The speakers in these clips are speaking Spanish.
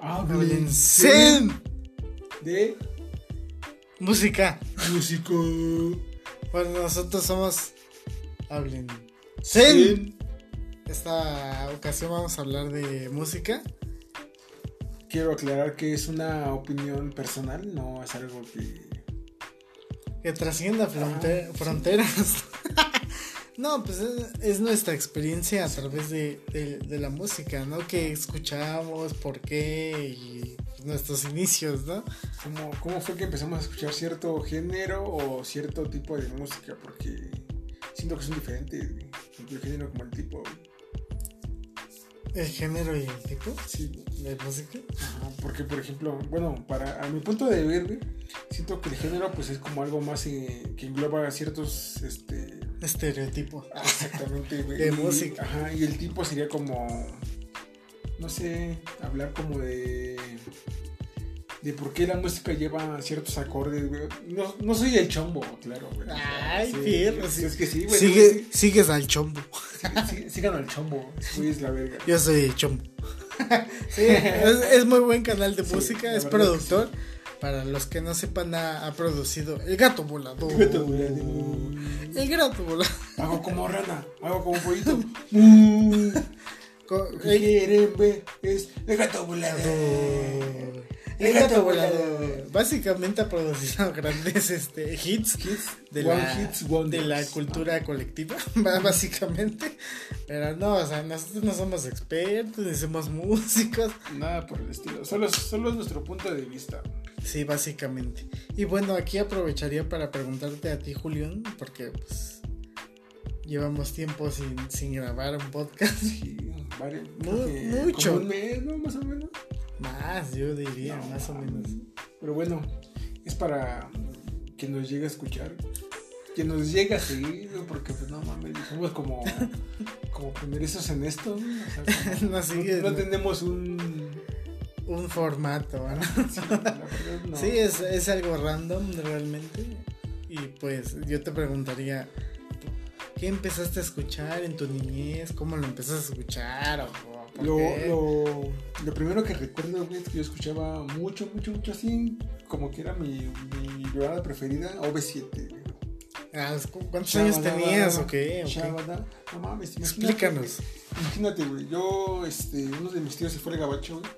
Hablen Zen de música. músico. Bueno, nosotros somos Hablen Zen. Esta ocasión vamos a hablar de música. Quiero aclarar que es una opinión personal, no es algo que. Que trascienda fronte- Ah, sí. fronteras. no, pues es, es nuestra experiencia a través de, de- de la música, ¿no? Que escuchamos, por qué y nuestros inicios, ¿no? ¿Cómo, ¿Cómo fue que empezamos a escuchar cierto género o cierto tipo de música? Porque siento que son diferentes, güey. tanto el género como el tipo. güey. El género y el tipo Sí. de música. Ajá, porque, por ejemplo, bueno, para a mi punto de ver, güey, siento que el género pues es como algo más eh, que engloba ciertos, este, Estereotipo. exactamente, güey. De y- música. Ajá, y el tipo sería como, no sé, hablar como de, de por qué la música lleva ciertos acordes, güey. No, no soy el chombo, claro, güey. Ay, Sí, fierro, sí. es que sí, güey. Sigue, sí, sigues al chombo. sí, sigan al chombo, güey, es la verga. Yo soy el chombo. sí, es, es muy buen canal de música, es productor. Para los que no sepan, ha, ha producido El Gato Volador. El Gato Volador. El Gato Volador. Hago como rana, hago como pollito. Quieren ver es el gato volador. El Gato Volador. Básicamente ha producido grandes este, hits de, One la, hits de la cultura colectiva, básicamente. Pero no, o sea, nosotros no somos expertos, ni somos músicos. Nada por el estilo. Solo, solo es nuestro punto de vista. Sí, básicamente. Y bueno, aquí aprovecharía para preguntarte a ti, Julián, porque pues llevamos tiempo sin, sin grabar un podcast. Sí, creo que mucho. Como un mes, ¿no? Más o menos. Más, yo diría, No, más o menos. Pero bueno, es para que nos llegue a escuchar. Que nos llegue a seguir, ¿no? porque pues no mames, somos como, como primerizos en esto. ¿no? O sea, como- No sigues, no ¿no? tenemos un. Un formato, ¿no? Sí, no. Es, es algo random realmente. Y pues yo te preguntaría, ¿qué empezaste a escuchar en tu niñez? ¿Cómo lo empezaste a escuchar? ¿O, o por Lo, lo, lo primero que recuerdo, es que yo escuchaba mucho, mucho, mucho así, como que era mi, mi banda preferida, OV7. güey. Ah, ¿cu- ¿Cuántos años tenías o qué? No mames, imagínate, Explícanos. Imagínate, güey, yo, este, uno de mis tíos se fue al gabacho, güey,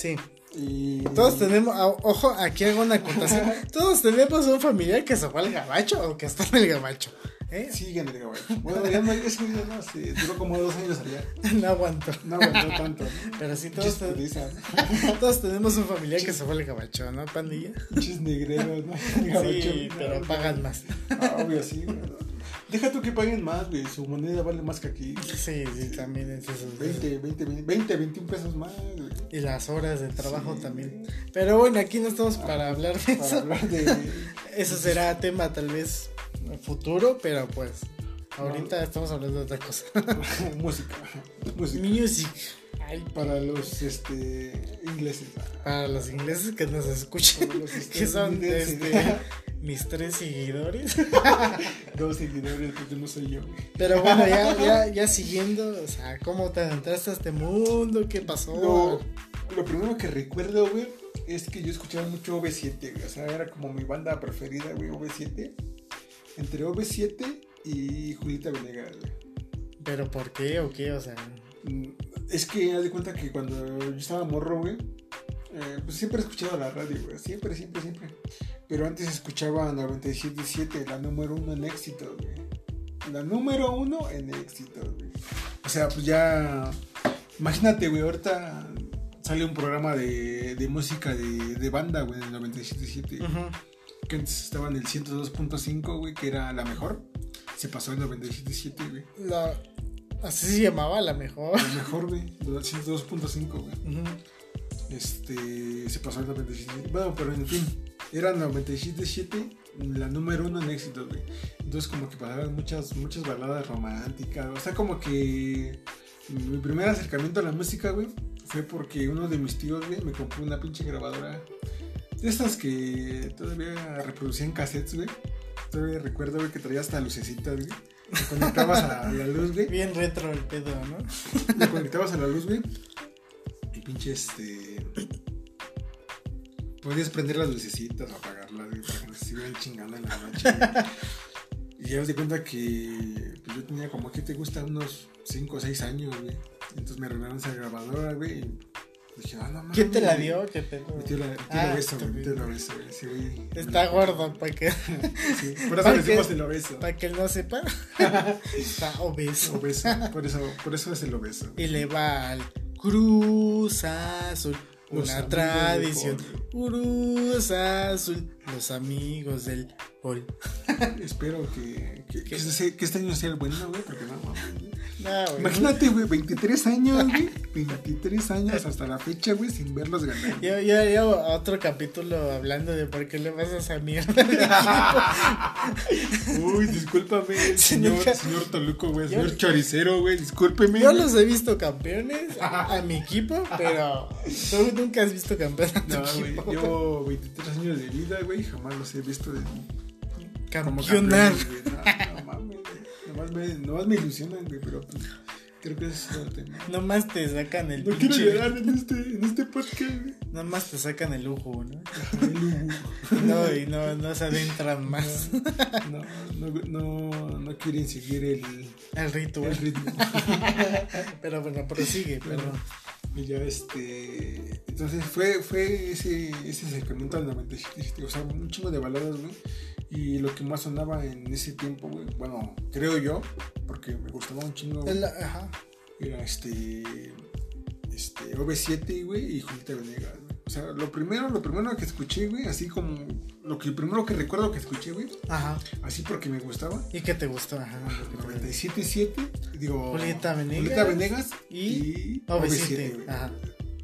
Sí. y... Todos tenemos, ah, ojo, aquí hago una acotación. Todos tenemos un familiar que se fue al gabacho o que está en el gabacho. ¿Eh? En el gabacho. Bueno, ya no, güey ya no, se duró como dos años allá. No aguanto. No aguantó tanto, ¿no? Pero sí, todos, te- todos tenemos un familiar que se fue al gabacho, ¿no, pandilla? Pinches negreros, ¿no? Gabacho, Sí, pero no, pagan más. Ah, obvio, sí, güey. Deja tú que paguen más, güey. Su moneda vale más que aquí. Sí, sí, también es eso. 20, 20, 20, 20 21 pesos más, güey. Y las horas de trabajo Sí. también. Pero bueno, aquí no estamos para hablar de Para eso. hablar de. Eso será tema tal vez futuro, pero pues ahorita estamos hablando de otra cosa. música. Música. Music. Ay, Para los este, ingleses. para los ingleses que nos escuchan, que son este, mis tres seguidores. Dos seguidores, porque no soy yo. Pero bueno, ya, ya, ya siguiendo, o sea, ¿cómo te entraste a este mundo? ¿Qué pasó? Lo, lo primero que recuerdo, güey, es que yo escuchaba mucho OV7, güey. O sea, era como mi banda preferida, güey, OV7. Entre OV7 y Julieta Venegas. ¿Pero por qué o qué? O sea, Mm, Es que haz de cuenta que cuando yo estaba morro, güey, eh, pues siempre he escuchado la radio, güey. Siempre, siempre, siempre. Pero antes escuchaba 97.7, la número uno en éxito, güey. La número uno en éxito, güey. O sea, pues ya. Imagínate, güey, ahorita sale un programa de, de música de, de banda, güey, en el 97.7. ujú. Que antes estaba en el 102.5, güey, que era la mejor. Se pasó al 97.7, güey. La- así se llamaba la mejor. La mejor, güey. 102.5, güey. Este se pasó al 97 bueno pero en fin era 97.7 la número uno en éxitos güey entonces como que pasaban muchas muchas baladas románticas o sea como que mi primer acercamiento a la música güey fue porque uno de mis tíos güey me compró una pinche grabadora de estas que todavía reproducían cassettes güey todavía recuerdo güey que traía hasta lucecitas güey te conectabas a la luz güey Bien retro el pedo, ¿no? le conectabas a la luz, güey. Y pinche este. Podías prender las lucecitas o apagarlas, güey, para que no se chingando en la noche. güey. y ya me di cuenta que pues, yo tenía como que te gusta unos 5 o 6 años, güey. Entonces me regalaron esa grabadora, güey. Y dije, ah, no. ¿Quién te la dio? ¿Qué te tío la, tío Ah, la beso, güey. Tío. la beso, güey. Sí, güey. Está gordo, para que, Sí, por eso ¿Para le decimos el obeso. para que él no sepa. Está obeso. Obeso. Por eso, por eso es el obeso. Y le va al Cruz Azul. Los Una tradición. Cruz Azul. Los amigos del gol. Espero que, que, que este, que este año sea el bueno, güey, porque no, mames, güey. Güey. Imagínate, güey, 23 años, güey. 23 años hasta la fecha, güey, sin verlos ganar. Yo, yo haría otro capítulo hablando de por qué le vas a esa mierda. Uy, discúlpame, señor, señor Toluco, güey, Yo- señor Choricero, güey, discúlpeme. Yo güey. los he visto campeones a, a mi equipo, pero tú nunca has visto campeón a tu No, güey, equipo. llevo 23 años de vida, güey, jamás los he visto de, como Campeonar. campeones, güey. No, no mames, güey. Nomás me, nomás me ilusionan, güey, pero pues, creo que es tema. Nomás te sacan el No quiero pinche- llorar en este, en este podcast, güey. Nomás te sacan el lujo, ¿no? No, y no, no se adentran más No, no, no, no quieren seguir el, al ritual. el ritmo. Pero bueno, prosigue, pero. Y ya este. Entonces fue, fue ese, ese acercamiento al 97. O sea, un chingo de baladas, güey. Y lo que más sonaba en ese tiempo, güey. Bueno, creo yo, porque me gustaba un chingo. güey, Es la- ajá. Era este. Este. OV7, güey, y Julieta Venegas, güey. O sea, lo primero, lo primero que escuché, güey, así como. Lo que primero que recuerdo que escuché, güey. Ajá. Así porque me gustaba. ¿Y qué te gustó? Ajá. lo que te- 97.7, digo. Julieta Venegas Julieta Venegas y y, OV7, güey. ajá.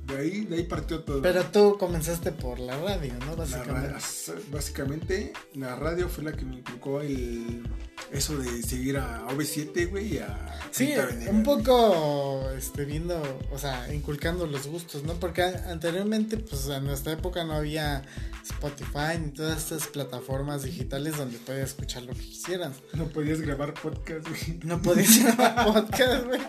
De ahí, de ahí partió todo. Pero tú comenzaste por la radio, ¿no? La Básicamente. ra- básicamente, la radio fue la que me inculcó el eso de seguir a OV7, güey, y a Sí, un güey. poco este, viendo, o sea, inculcando los gustos, ¿no? Porque anteriormente, pues en nuestra época no había Spotify ni todas estas plataformas digitales donde podías escuchar lo que quisieran. No podías grabar podcast, güey. No podías grabar podcast, güey.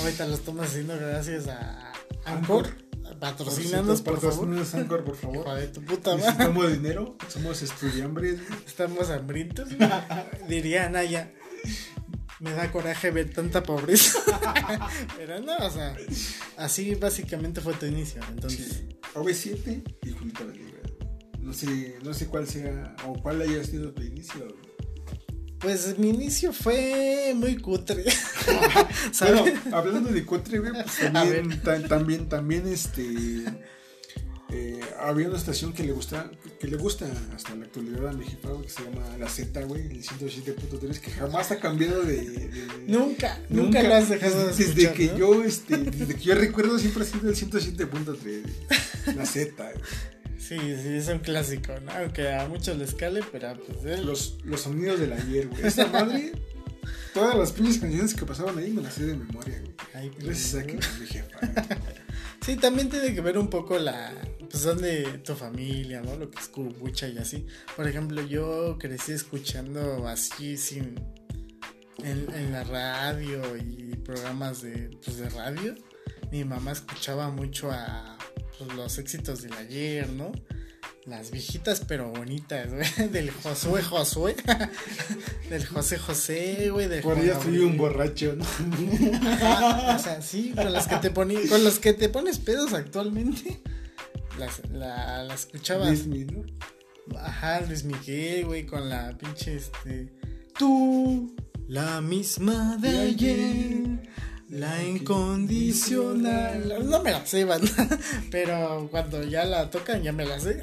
Ahorita lo estamos haciendo gracias a Anchor. Patrocínanos, por favor. Patrocínanos, Anchor, por favor. de tu puta madre. Necesitamos dinero, somos estudiambres. Estamos hambrientos. Diría Naya. Me da coraje ver tanta pobreza. Pero no, o sea, así básicamente fue tu inicio. Entonces, Sí. OV7 y Julieta Venegas. No sé, no sé cuál sea o cuál haya sido tu inicio. Pues mi inicio fue muy cutre. Bueno, hablando de cutre, pues también, ta- también, también, este, eh, había una estación que le gusta, que le gusta hasta la actualidad a mi jefa, que se llama La Z, güey, el 107.3, que jamás ha cambiado de... de- nunca, nunca, lo has dejado de desde, que ¿no? yo, este, desde que yo recuerdo siempre ha sido el 107.3, güey, La Z, güey. Sí, sí, es un clásico, ¿no? Aunque a muchos les cale, pero pues él. los, los sonidos del ayer, güey. Esa madre, todas las pinches canciones que pasaban ahí me las sé de memoria, güey. Ay, pues, Gracias a que jefa, güey. Sí, también tiene que ver un poco la. Pues son de tu familia, ¿no? Lo que escucha y así. Por ejemplo, yo crecí escuchando así sin. En, en la radio y programas de, pues, de radio. Mi mamá escuchaba mucho a pues, los éxitos del ayer, ¿no? Las viejitas pero bonitas, güey. Del Josué Josué. del José José, güey. del Por Juan ella estoy Gabriel. un borracho, ¿no? Ajá, o sea, sí, con las que te poni- con los que te pones pedos actualmente. Las, la, la escuchabas. Disney, ¿no? Ajá, Luis Miguel, güey, con la pinche este. Tú, la misma de De ayer. ayer, La incondicional. No me la sé. Pero cuando ya la tocan, ya me la sé.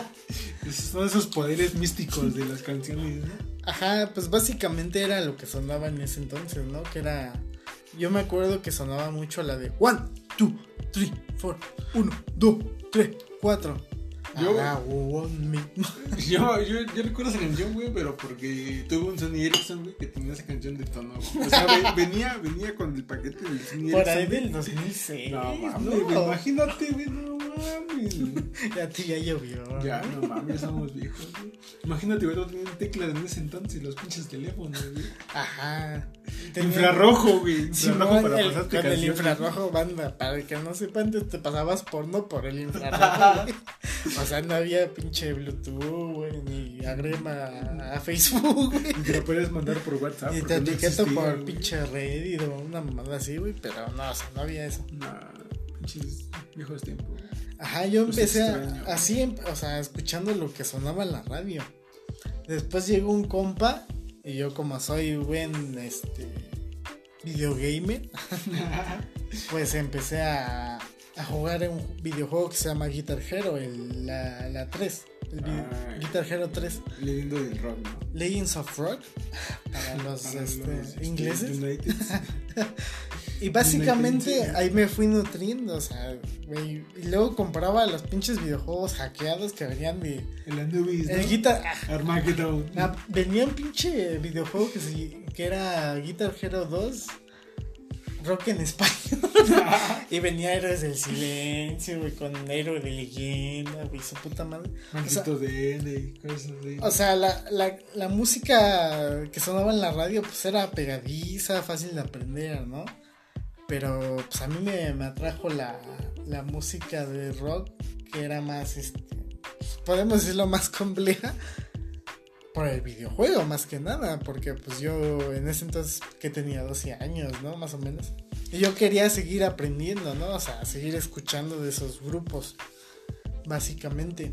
Son esos poderes místicos de las canciones, ¿no? Ajá, pues básicamente era lo que sonaba en ese entonces, ¿no? Que era. Yo me acuerdo que sonaba mucho la de One, two, three, four, uno, dos, tres, cuatro. Yo-. Yo, yo, yo recuerdo esa canción, güey, pero porque tuve un Sony Ericsson, güey, que tenía esa canción de tono. güey. O sea, ve- venía, venía con el paquete del Sony Por Ericsson. ahí güey. del 2006. No mames, no. güey, imagínate, güey, no mames. Ya ti ya llovió. Ya, no mames, ya somos viejos, güey. Imagínate, güey, no tenían teclas en ese entonces los pinches teléfonos, güey. Ajá. Tenía- Infrarrojo, güey. Sí, Infrarrojo no, para el- pasarte con el canciones. infrarrojo, banda, para que no sepan, te pasabas porno por el infrarrojo, güey. O sea, no había pinche Bluetooth, güey, ni agrema a Facebook, güey. Y te lo puedes mandar por WhatsApp. Y te no etiqueto por pinche Reddit o una mamada así, güey, pero no, o sea, no había eso. Nah, pinches viejos tiempos. Ajá, yo Los empecé a- así, em- o sea, escuchando lo que sonaba en la radio. Después llegó un compa y yo como soy buen, este, videogamer, pues empecé a, a jugar en un videojuego que se llama Guitar Hero, el, la, la 3, el Ah. Guitar Hero 3, Leyendo del rock, ¿no? Legends of Rock, para los, Para este, los, este, ingleses. Y básicamente United, ahí me fui nutriendo, o sea, y luego compraba los pinches videojuegos hackeados que venían de... El Anubis, ¿no? El Guitar... ah, Armageddon. ah, venía un pinche videojuego que, se- que era Guitar Hero 2, rock en español. y venía Héroes del Silencio, güey, con Héroe de Leyenda, güey, su puta madre. O sea, Maldito de y cosas así. o sea, la, la, la música que sonaba en la radio pues era pegadiza, fácil de aprender, ¿no? Pero pues a mí me, me atrajo la, la música de rock que era más, este, podemos decirlo más compleja por el videojuego más que nada, porque pues yo en ese entonces que tenía 12 años, ¿no? Más o menos. Y yo quería seguir aprendiendo, ¿no? O sea, seguir escuchando de esos grupos, básicamente.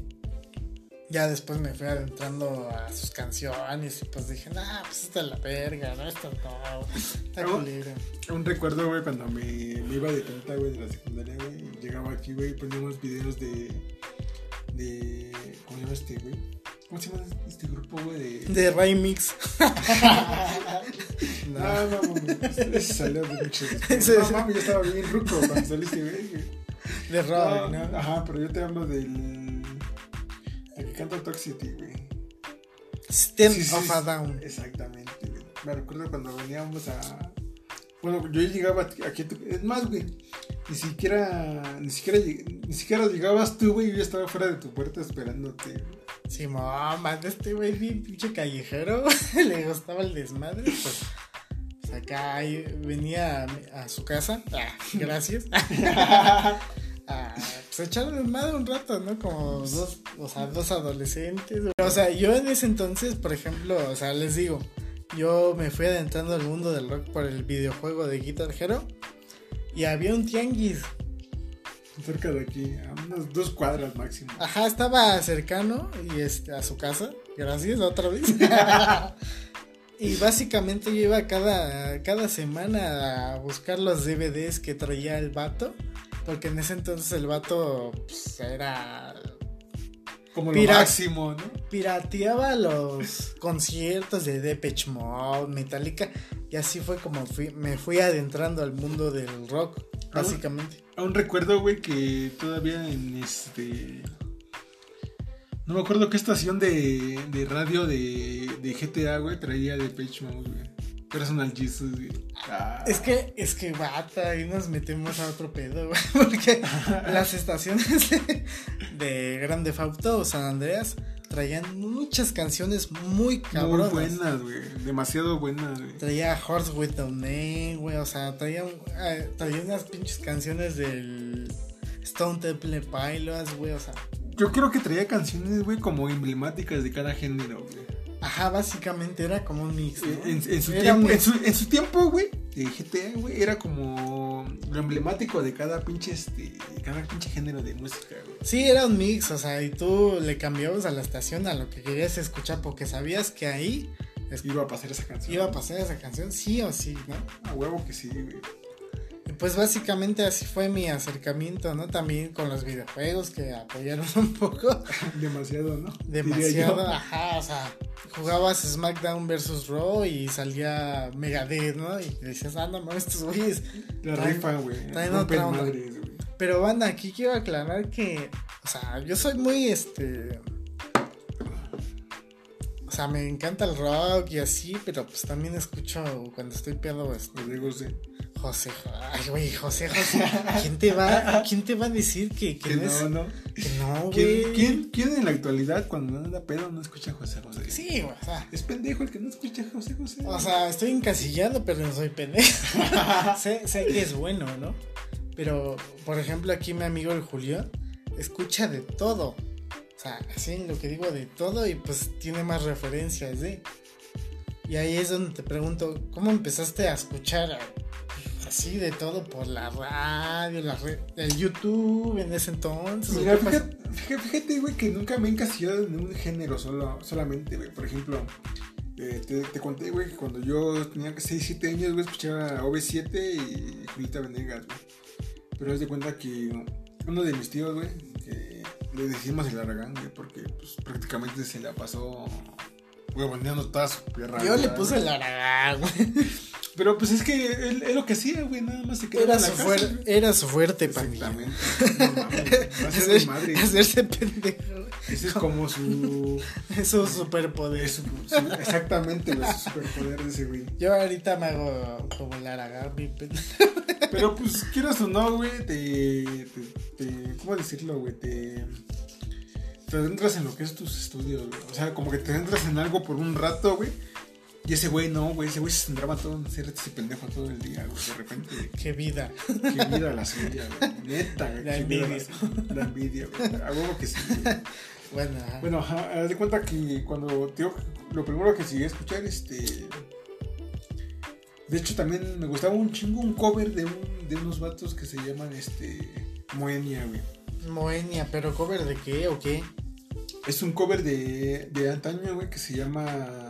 Ya después me fui adentrando a sus canciones y pues dije, nah, pues esta es la verga, ¿no? Esto no, está culero. Un recuerdo, güey, cuando me, me iba de tanta, güey, de la secundaria, güey. Llegaba aquí, güey, y poníamos videos de. de. ¿Cómo se llama este, güey? ¿Cómo se llama este grupo, güey? De. De Remix. No, no, no, ese salió de mucho. Ese- No, mami, yo estaba bien ruco cuando saliste, güey. De No, ¿no? Ajá, pero yo te hablo del. El que canta Toxicity, güey. Stand Sí, sí, of a sí. Down. Exactamente, güey. Me recuerdo cuando veníamos a. Bueno, yo llegaba aquí. Es más, güey. Ni siquiera. Ni siquiera, ni siquiera llegabas tú, güey. Yo estaba fuera de tu puerta esperándote. Sí, mamá, este güey bien pinche callejero, le gustaba el desmadre, pues, pues acá venía a, su casa, ah, gracias, a pues echar desmadre un rato, ¿no? Como dos, o sea, dos adolescentes. O sea, yo en ese entonces, por ejemplo, o sea, les digo, yo me fui adentrando al mundo del rock por el videojuego de Guitar Hero y había un tianguis Cerca de aquí, a unas dos cuadras máximo. Ajá, estaba cercano y este, a su casa. Gracias, otra vez. y básicamente yo iba cada, cada semana a buscar los DVDs que traía el vato. Porque en ese entonces el vato pues, era. Como lo máximo, ¿no? Pirateaba los conciertos de Depeche Mode, Metallica. Y así fue como fui, me fui adentrando al mundo del rock, básicamente. Aún recuerdo, güey, que todavía en este. No me acuerdo qué estación de, de radio de, de GTA, güey, traía de Page Mode, güey. Personal Jesus, güey. Ah. Es que, es que bata, y nos metemos a otro pedo, güey. Porque las estaciones de, de Grande Fauto o San Andreas traían muchas canciones muy Muy cabronas. buenas, güey. Demasiado buenas, güey. Traía Horse with Name, güey. O sea, traía, eh, traía unas pinches canciones del Stone Temple Pilots, güey. O sea, Yo creo que traía canciones, güey, como emblemáticas de cada género, güey. Ajá, básicamente era como un mix. ¿no? En, en su tiempo, muy- en, su, en su tiempo, güey, de GTA, güey, era como lo emblemático de cada pinche, este, de cada pinche género de música, güey. Sí, era un mix, o sea, y tú le cambiabas a la estación a lo que querías escuchar porque sabías que ahí es- Iba a pasar esa canción. iba a pasar esa canción sí o sí, ¿no? A huevo que sí, güey. Pues básicamente así fue mi acercamiento, ¿no? También con los videojuegos que apoyaron un poco. Demasiado, ¿no? Demasiado, ajá, o sea, jugabas SmackDown vs. Raw y salía Megadeth, ¿no? Y decías, ah, no estos güeyes. La rifa, güey. traen otra onda. madres. Pero banda, aquí quiero aclarar que, o sea, yo soy muy, este... O sea, me encanta el rock y así, pero pues también escucho cuando estoy pedo, este, Legos de. José, ay, güey, José, José. ¿Quién te va, quién te va a decir que, que, Que no, no, es? no. Que no, ¿Quién, güey. quién, quién en la actualidad, cuando no anda pedo, no escucha a José José? Sí, güey, o sea. Es pendejo el que no escucha a José José. O sea, estoy encasillado, pero no soy pendejo. sé, sé que es bueno, ¿no? Pero, por ejemplo, aquí mi amigo el Julián escucha de todo. O sea, así lo que digo de todo y pues tiene más referencias, ¿eh? Y ahí es donde te pregunto, ¿cómo empezaste a escuchar a- así de todo por la radio, la red, el YouTube en ese entonces? ¿o Mira, fíjate, fíjate, güey, que nunca me he encasillado en un género solo, solamente, güey. Por ejemplo, eh, te, te conté, güey, que cuando yo tenía 6, 7 años, güey, escuchaba OV7 y Julieta Venegas, güey. Pero haz de cuenta que uno de mis tíos, güey, que le decimos el Aragán, güey, porque pues, prácticamente se la pasó toda su perra. Yo le puse güey. el aragán, güey. Pero pues es que él, él lo que hacía, güey, nada más se quedaba Era en la su, casa, güey. era su fuerte, pandilla. Exactamente. No mames, va a ser Hacer- madre. hacerse pendejo. Ese es como su. Es su superpoder. es su- su- exactamente, güey, su superpoder de ese güey. Yo ahorita me hago como el Aragán, mi pendejo. Pero pues, quieras o no, güey, te, te, te- ¿Cómo decirlo, güey? Te. Te adentras en lo que es tus estudios, güey. O sea, como que te adentras en algo por un rato, güey. Y ese güey no, güey. Ese güey se centraba todo en hacer ese pendejo todo el día, güey. De repente. Qué vida. Qué vida la suya, güey. Neta, güey. La envidia. La envidia, güey. A huevo que sí, güey. Bueno, ajá. Bueno, ajá, de cuenta que cuando tío, lo primero que llegué a escuchar, este. De hecho, también me gustaba un chingo un cover de, un, de unos vatos que se llaman este. Moenia, güey. Moenia, pero cover de qué o qué? Es un cover de, de antaño, güey, que se llama.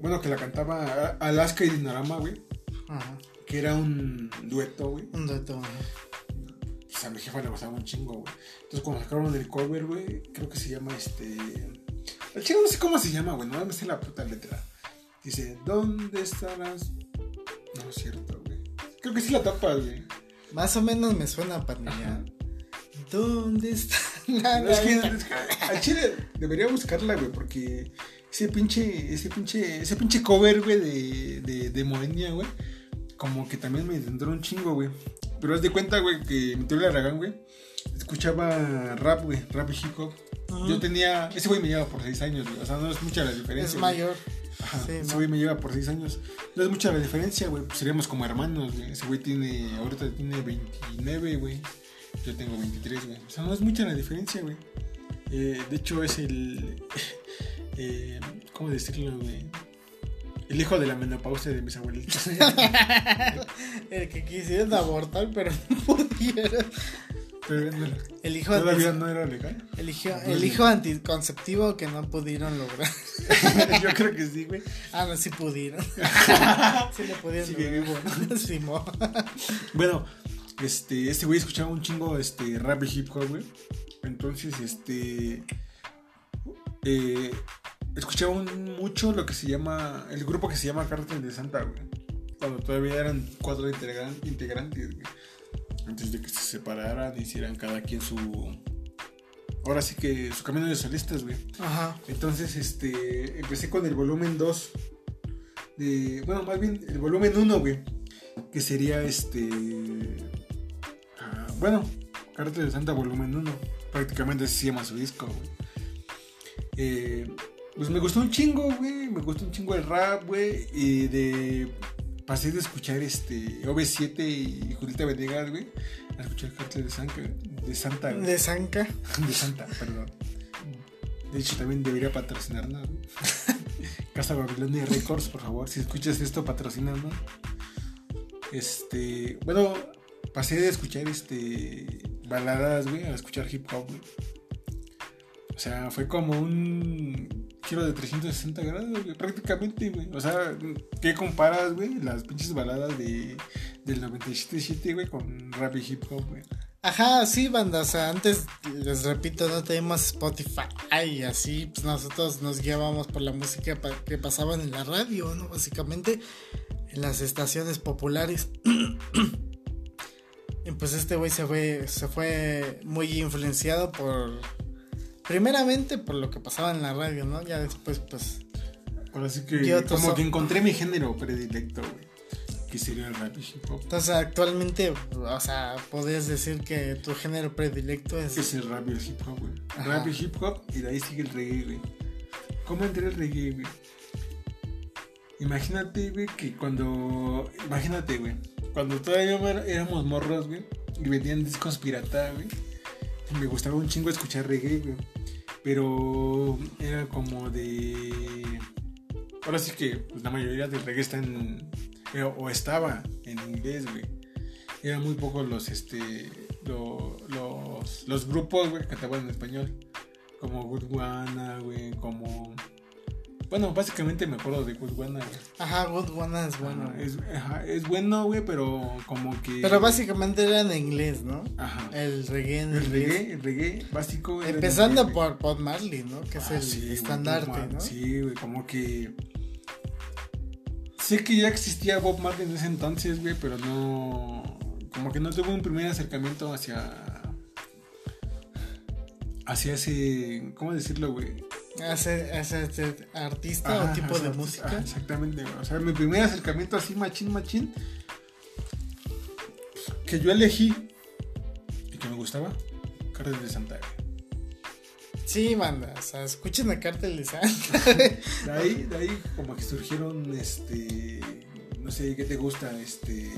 Bueno, que la cantaba Alaska y Dinarama, güey. Ajá. Que era un dueto, güey. Un dato. ajá. Pues a mi jefa le gustaba un chingo, güey. Entonces cuando sacaron el cover, güey, creo que se llama este. El chico no sé cómo se llama, güey, no me sé la puta letra. Dice, ¿dónde estarás? No es cierto, güey. Creo que sí la tapa, güey. Más o menos me suena pandilla. ¿Dónde está la No, es que, gata? es que al chile debería buscarla, güey, porque ese pinche, ese pinche, ese pinche cover, güey, de, de, de Moenia, güey, como que también me entró un chingo, güey. Pero haz de cuenta, güey, que mi tío Laragán, güey, escuchaba rap, güey, rap y hip hop. Yo tenía, ese güey me lleva por 6 años, güey, o sea, no es mucha la diferencia. Es güey. mayor. Ajá, Sí, ese güey me lleva por 6 años. No es mucha la diferencia, güey, pues seríamos como hermanos, güey. Ese güey tiene, ahorita tiene 29, güey. Yo tengo 23, güey. O sea, no es mucha la diferencia, güey. Eh, de hecho, es el. Eh, ¿Cómo decirlo, güey? El hijo de la menopausia de mis abuelitos. El que quisieron abortar, pero no pudieron. Pero no- El hijo, todavía no era legal. el hijo, el hijo anticonceptivo que no pudieron lograr. Yo creo que sí, güey. Ah, no, sí pudieron. sí le pudieron Sigue lograr. Simón. Bueno, este, este güey escuchaba un chingo este, rap y hip hop, güey. Entonces, este. eh, escuchaba un- mucho lo que se llama. El grupo que se llama Cártel de Santa, güey. Cuando todavía eran cuatro integran- integrantes, güey. Antes de que se separaran, hicieran cada quien su. Ahora sí que su camino de solistas, güey. Ajá. Entonces, este, empecé con el volumen 2. De, bueno, más bien el volumen 1, güey. Que sería este... ah, bueno, Carta de Santa volumen 1. Prácticamente se llama su disco, güey. Eh, pues me gustó un chingo, güey. Me gustó un chingo el rap, güey. Y de... Pasé de escuchar este OV7 y Julieta Venegas, güey. A escuchar Carta de Santa, de Santa, güey. De Zanca. De Santa, perdón. De hecho, también debería patrocinarnos. ¿no? Casa Babilonia Records, por favor. Si escuchas esto, patrocínanos. Este. Bueno, pasé de escuchar este. Baladas, güey, a escuchar hip hop, güey. O sea, fue como un giro de 360 grados, güey, prácticamente, güey. O sea, ¿qué comparas, güey? Las pinches baladas de, del 97.7, güey, con rap y hip hop, güey. Ajá, sí, banda. O sea, antes, les repito, no teníamos Spotify y así, pues nosotros nos guiábamos por la música que pasaban en la radio, ¿no? Básicamente, en las estaciones populares. y pues este güey se fue, se fue muy influenciado por. Primeramente por lo que pasaba en la radio, ¿no? Ya después, pues. Ahora sí que como que encontré mi género predilecto, güey. que sería el rap y hip hop. Entonces, actualmente, o sea, podrías decir que tu género predilecto es. Es el rap y el hip hop, güey. Rap y hip hop y de ahí sigue el reggae, güey. ¿Cómo entré el reggae, güey? Imagínate, güey, que cuando. Imagínate, güey. Cuando todavía éramos morros, güey. Y vendían discos pirata, güey. Me gustaba un chingo escuchar reggae, güey. Pero era como de. Ahora sí que pues, la mayoría del reggae está en. eh, O estaba en inglés, güey. Eran muy pocos los, este. lo- los, los grupos, güey, que cantaban en español. Como Good güey. Como. Bueno, básicamente me acuerdo de Good güey. Ajá, Good One es bueno. Ajá, es, ajá, es bueno, güey, pero como que. Pero básicamente era en inglés, ¿no? Ajá. El reggae en El inglés. reggae, el reggae básico. Empezando por Bob Marley, ¿no? Que es Ah, el sí, estandarte, Bob ¿no? Sí, güey, como que. Sé que ya existía Bob Marley en ese entonces, güey, pero no. Como que no tuve un primer acercamiento hacia. Hacia ese. ¿Cómo decirlo, güey? Hace, hace este artista o tipo de música. exactamente. O sea, mi primer acercamiento así, machín, machín. Que yo elegí. Y que me gustaba. Carlos de Santa. Sí, banda. O sea, escuchen a Cartel de Santa. De ahí, de ahí como que surgieron, este, no sé, ¿qué te gusta? Este,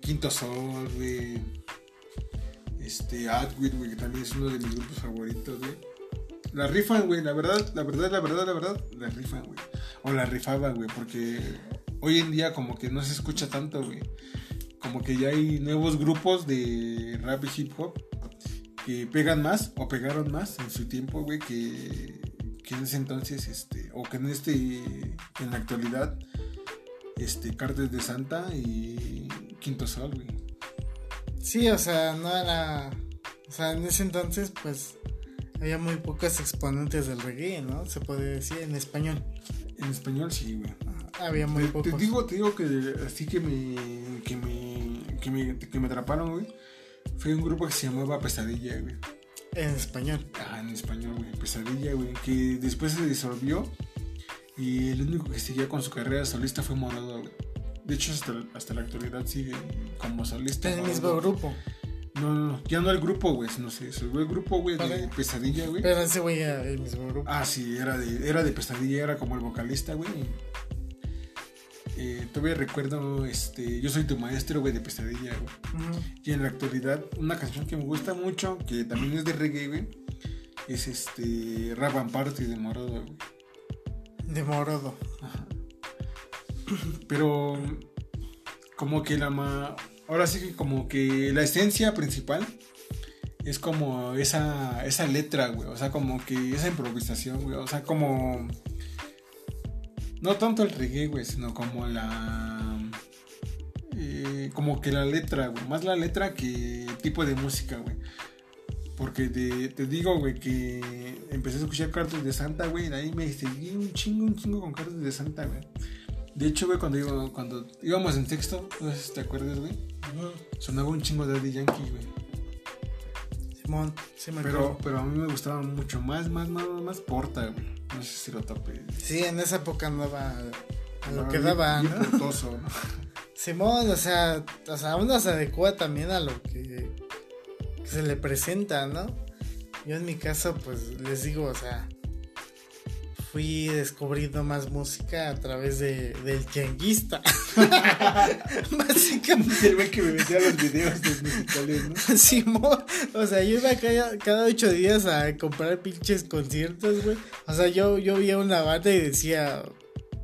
Quinto Sol, güey. Este, Adwit, güey, que también es uno de mis grupos favoritos, güey. La rifan, güey, la verdad, la verdad, la verdad, la verdad, la rifan, güey. O la rifaban, güey, porque hoy en día como que no se escucha tanto, güey. Como que ya hay nuevos grupos de rap y hip hop que pegan más o pegaron más en su tiempo, güey, que, que en ese entonces, este, o que en este, en la actualidad, este, Cartes de Santa y Quinto Sol, güey. Sí, o sea, no era. O sea, en ese entonces, pues. Había muy pocos exponentes del reggae, ¿no? Se puede decir en español. En español sí, güey. Había muy Te, pocos. te digo, te digo que así que me, que me, que me, que me atraparon, güey. Fue un grupo que se llamaba Pesadilla, güey. En español. Ah, en español, güey. Pesadilla, güey. Que después se disolvió. Y el único que seguía con su carrera solista fue Morado, güey. De hecho, hasta, hasta la actualidad sigue como solista. En el mismo grupo. No, no. Ya no el grupo, güey. No sé. Se el grupo, güey, de. Pesadilla, güey. Pero ese güey era el mismo grupo. Ah, sí, era de, era de Pesadilla. Era como el vocalista, güey. Eh, todavía recuerdo, este, yo soy tu maestro, güey, de Pesadilla, güey. Y en la actualidad, una canción que me gusta mucho, que también es de reggae, güey, es este Rap and Party de Morado, güey. De Morodo. Pero como que la ma... Ahora sí que como que la esencia principal es como esa, esa letra, güey. O sea, como que esa improvisación, güey. O sea, como... No tanto el reggae, güey, sino como la... eh, como que la letra, güey. Más la letra que tipo de música, güey. Porque te, te digo, güey, que empecé a escuchar cartas de Santa, güey. Ahí me seguí un chingo, un chingo con cartas de Santa, güey. De hecho, güey, cuando, iba- cuando íbamos en sexto, no sé si te acuerdas, güey. Sonaba un chingo de Daddy Yankee, güey. Simón, sí me Pero, acuerdo. pero a mí me gustaba mucho más, más, más, más Porta, güey. No sé si lo topé. Sí, en esa época andaba a lo que daba, ¿no? portoso, ¿no? Simón, o sea, o sea, uno se adecua también a lo que, que se le presenta, ¿no? Yo en mi caso, pues les digo, o sea, fui descubriendo más música a través de, del tianguista. Básicamente, El que me metía los videos de musicales, ¿no? O sea, yo iba cada, cada ocho días a comprar pinches conciertos, güey. O sea, yo, yo veía una banda y decía,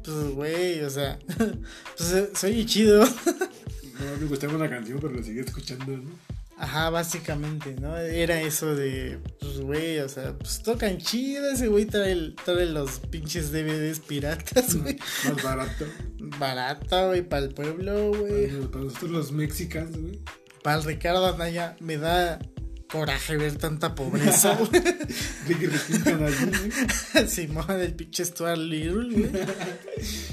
pues, güey, o sea, pues eh, soy chido. No, me gustaba una canción, pero la seguía escuchando, ¿no? Ajá, básicamente, ¿no? Era eso de, pues, güey, o sea, pues tocan chido, ese güey trae, trae los pinches DVDs piratas, güey. Más barato. Barata, güey, para el pueblo, güey. Para para nosotros los mexicanos, güey. Para el Ricardo Anaya me da coraje ver tanta pobreza, güey. Simón, el pinche Stuart Little, güey.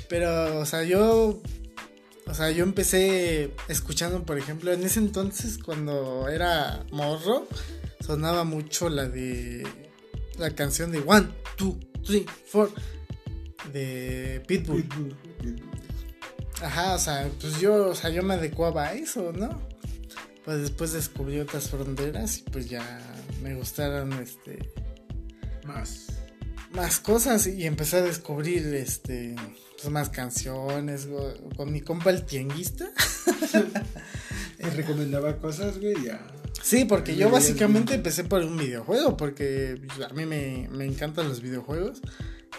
Pero, o sea, yo. O sea, yo empecé escuchando, por ejemplo, en ese entonces, cuando era morro, sonaba mucho la de. La canción de One, Two, Three, Four. De Pitbull. Pitbull, Pitbull. Ajá, o sea, pues yo, o sea, yo me adecuaba a eso, ¿no? Pues después descubrí otras fronteras y pues ya me gustaron, este... Más. Más cosas y empecé a descubrir, este... Pues más canciones, con mi compa el tianguista. Me recomendaba cosas, güey, ya. Sí, porque yo básicamente empecé por un videojuego, porque a mí me, me encantan los videojuegos.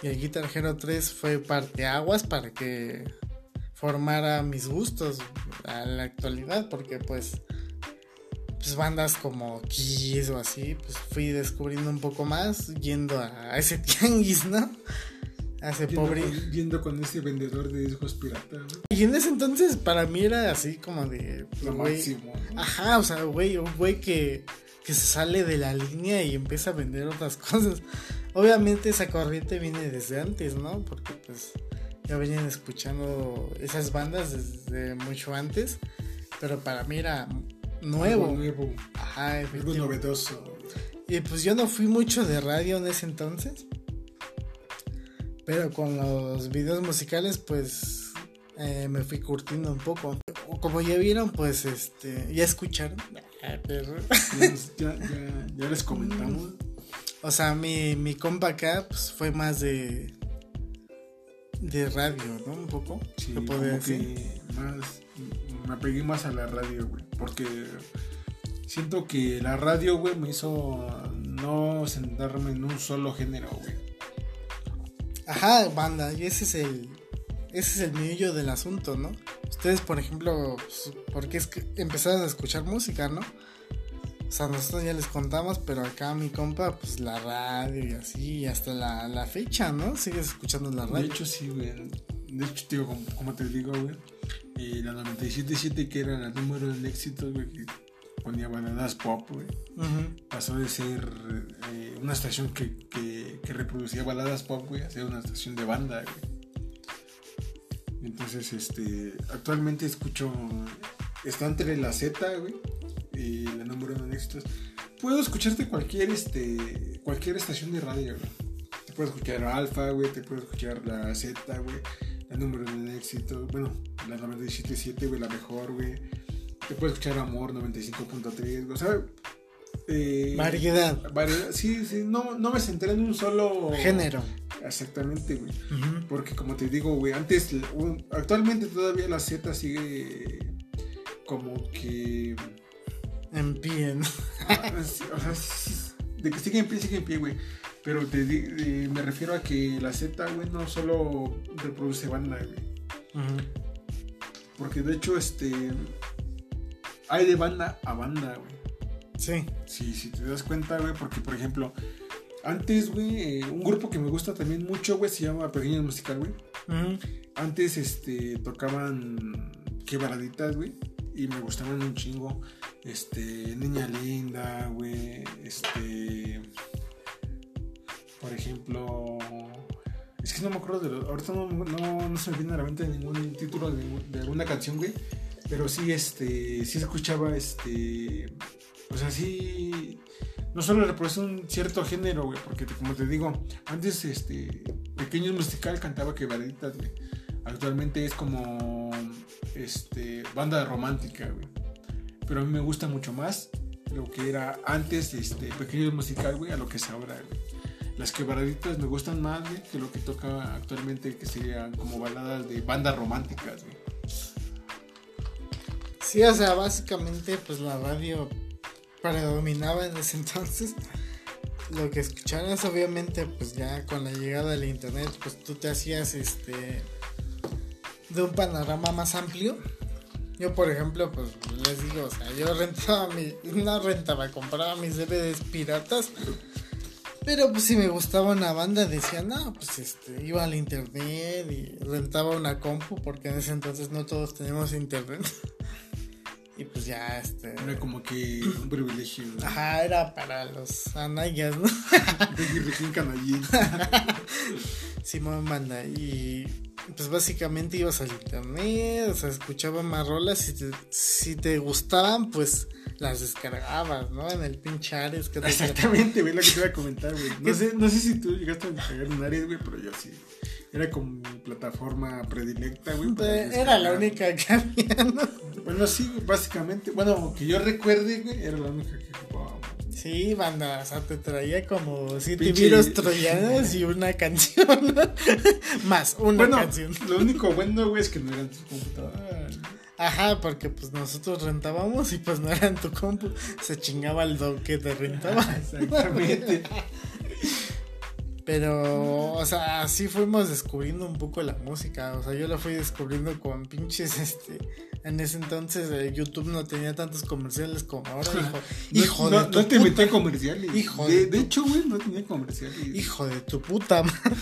Y el Guitar Hero 3 fue parte aguas para que formara mis gustos a la actualidad, porque pues, pues bandas como Kiss o así, pues fui descubriendo un poco más yendo a, ese tianguis, ¿no? Ese pobre. yendo con ese vendedor de discos pirata, ¿no? Y en ese entonces para mí era así como de. Lo máximo. Ajá, o sea, güey, un güey que, que se sale de la línea y empieza a vender otras cosas. Obviamente esa corriente viene desde antes, ¿no? Porque pues ya venían escuchando esas bandas desde mucho antes, pero para mí era nuevo. Algo nuevo. Ajá, algo novedoso. Y pues yo no fui mucho de radio en ese entonces, pero con los videos musicales pues eh, me fui curtiendo un poco. Como ya vieron, pues este, ya escucharon. ya, ya les comentamos. O sea, mi, mi compa acá pues, fue más de. de radio, ¿no? Un poco. Sí, como que más. Me pegué más a la radio, güey. Porque siento que la radio, güey, me hizo no sentarme en un solo género, güey. Ajá, banda, y ese es el. Ese es el meollo del asunto, ¿no? Ustedes, por ejemplo, pues, porque es que empezaron a escuchar música, ¿no? O sea, nosotros ya les contamos, pero acá mi compa, pues la radio y así, y hasta la, fecha, ¿no? Sigues escuchando la radio. De hecho, sí, güey. De hecho, tío, como, te digo, güey, eh, la 97.7, que era el número de éxito, güey, que ponía bananas pop, güey, pasó de ser eh, una estación que, que, reproducía baladas pop, güey, a ser una estación de banda, güey. Entonces, este, actualmente escucho, está entre la Z, güey, y la número uno en éxitos, puedo escucharte cualquier, este, cualquier estación de radio, Te puedo escuchar Alfa, güey, te puedo escuchar la Z, güey, la número uno en éxito, bueno, la 97.7, güey, la mejor, güey. Te puedo escuchar Amor 95.3, güey, o sea... Eh, variedad. Variedad, sí, sí, no, no me centré en un solo... Género. Exactamente, güey. Porque como te digo, güey, antes, actualmente todavía la Z sigue como que en pie, ah, o sea, de que sigue en pie, sigue en pie, güey. Pero te, me refiero a que la Z, güey, no solo reproduce banda, güey. Porque de hecho, este. Hay de banda a banda, güey. Sí. Sí, si te das cuenta, güey, porque por ejemplo, antes, güey, eh, un grupo que me gusta también mucho, güey, se llama Pequeño Musical, güey. Antes, este, tocaban quebraditas, güey y me gustaban un chingo. Este, Niña Linda, güey. Este. Por ejemplo. Es que no me acuerdo de los. Ahorita no, no, se me viene a la mente ningún título de, alguna canción, güey. Pero sí, este. Sí escuchaba, este. O sea, sí. No solo reproduce un cierto género, güey. Porque, como te digo, antes, este. Pequeños musical cantaba quebraditas, güey. Actualmente es como este, banda romántica, güey. Pero a mí me gusta mucho más lo que era antes, este, pequeño musical, güey, a lo que es ahora, güey. Las quebraditas me gustan más, güey, que lo que toca actualmente, que serían como baladas de bandas románticas, güey. Sí, o sea, básicamente, pues la radio predominaba en ese entonces. Lo que escucharas, obviamente, pues ya con la llegada del internet, pues tú te hacías, este de un panorama más amplio. Yo, por ejemplo, pues les digo, o sea, yo rentaba mi, no rentaba, compraba mis DVDs piratas. Pero pues si me gustaba una banda decía, no, pues este, iba al internet y rentaba una compu porque en ese entonces no todos teníamos internet. y pues ya, este... Era como que un privilegio. Ajá, era para los anayas, ¿no? sí, me manda. Y pues básicamente ibas al internet, o sea, escuchabas más rolas, si te, si te gustaban, pues las descargabas, ¿no? En el pinche Ares. Que Exactamente, güey, lo que te iba a comentar, güey. No sé, no sé si tú llegaste a descargar un Ares, güey, pero yo sí. Era como mi plataforma predilecta, güey. Pues, Era la única que había, ¿no? Bueno, sí, básicamente. Bueno, que yo recuerde, güey, era la única que güey. Sí, banda, o sea, te traía como siete Pinche- virus troyanos y una canción. Más, una Bueno, canción. lo único bueno, güey, es que no era en tu computadora. Ajá, porque pues nosotros rentábamos y pues no era en tu compu. Se chingaba el don que te rentaba. Exactamente. Pero, o sea, así fuimos descubriendo un poco la música. O sea, yo la fui descubriendo con pinches, este. En ese entonces eh, YouTube no tenía tantos comerciales como ahora. Hijo, hijo no, de tu no te puta- metía comerciales. Hijo de, de de hecho, güey, no tenía comerciales. Hijo de tu puta madre.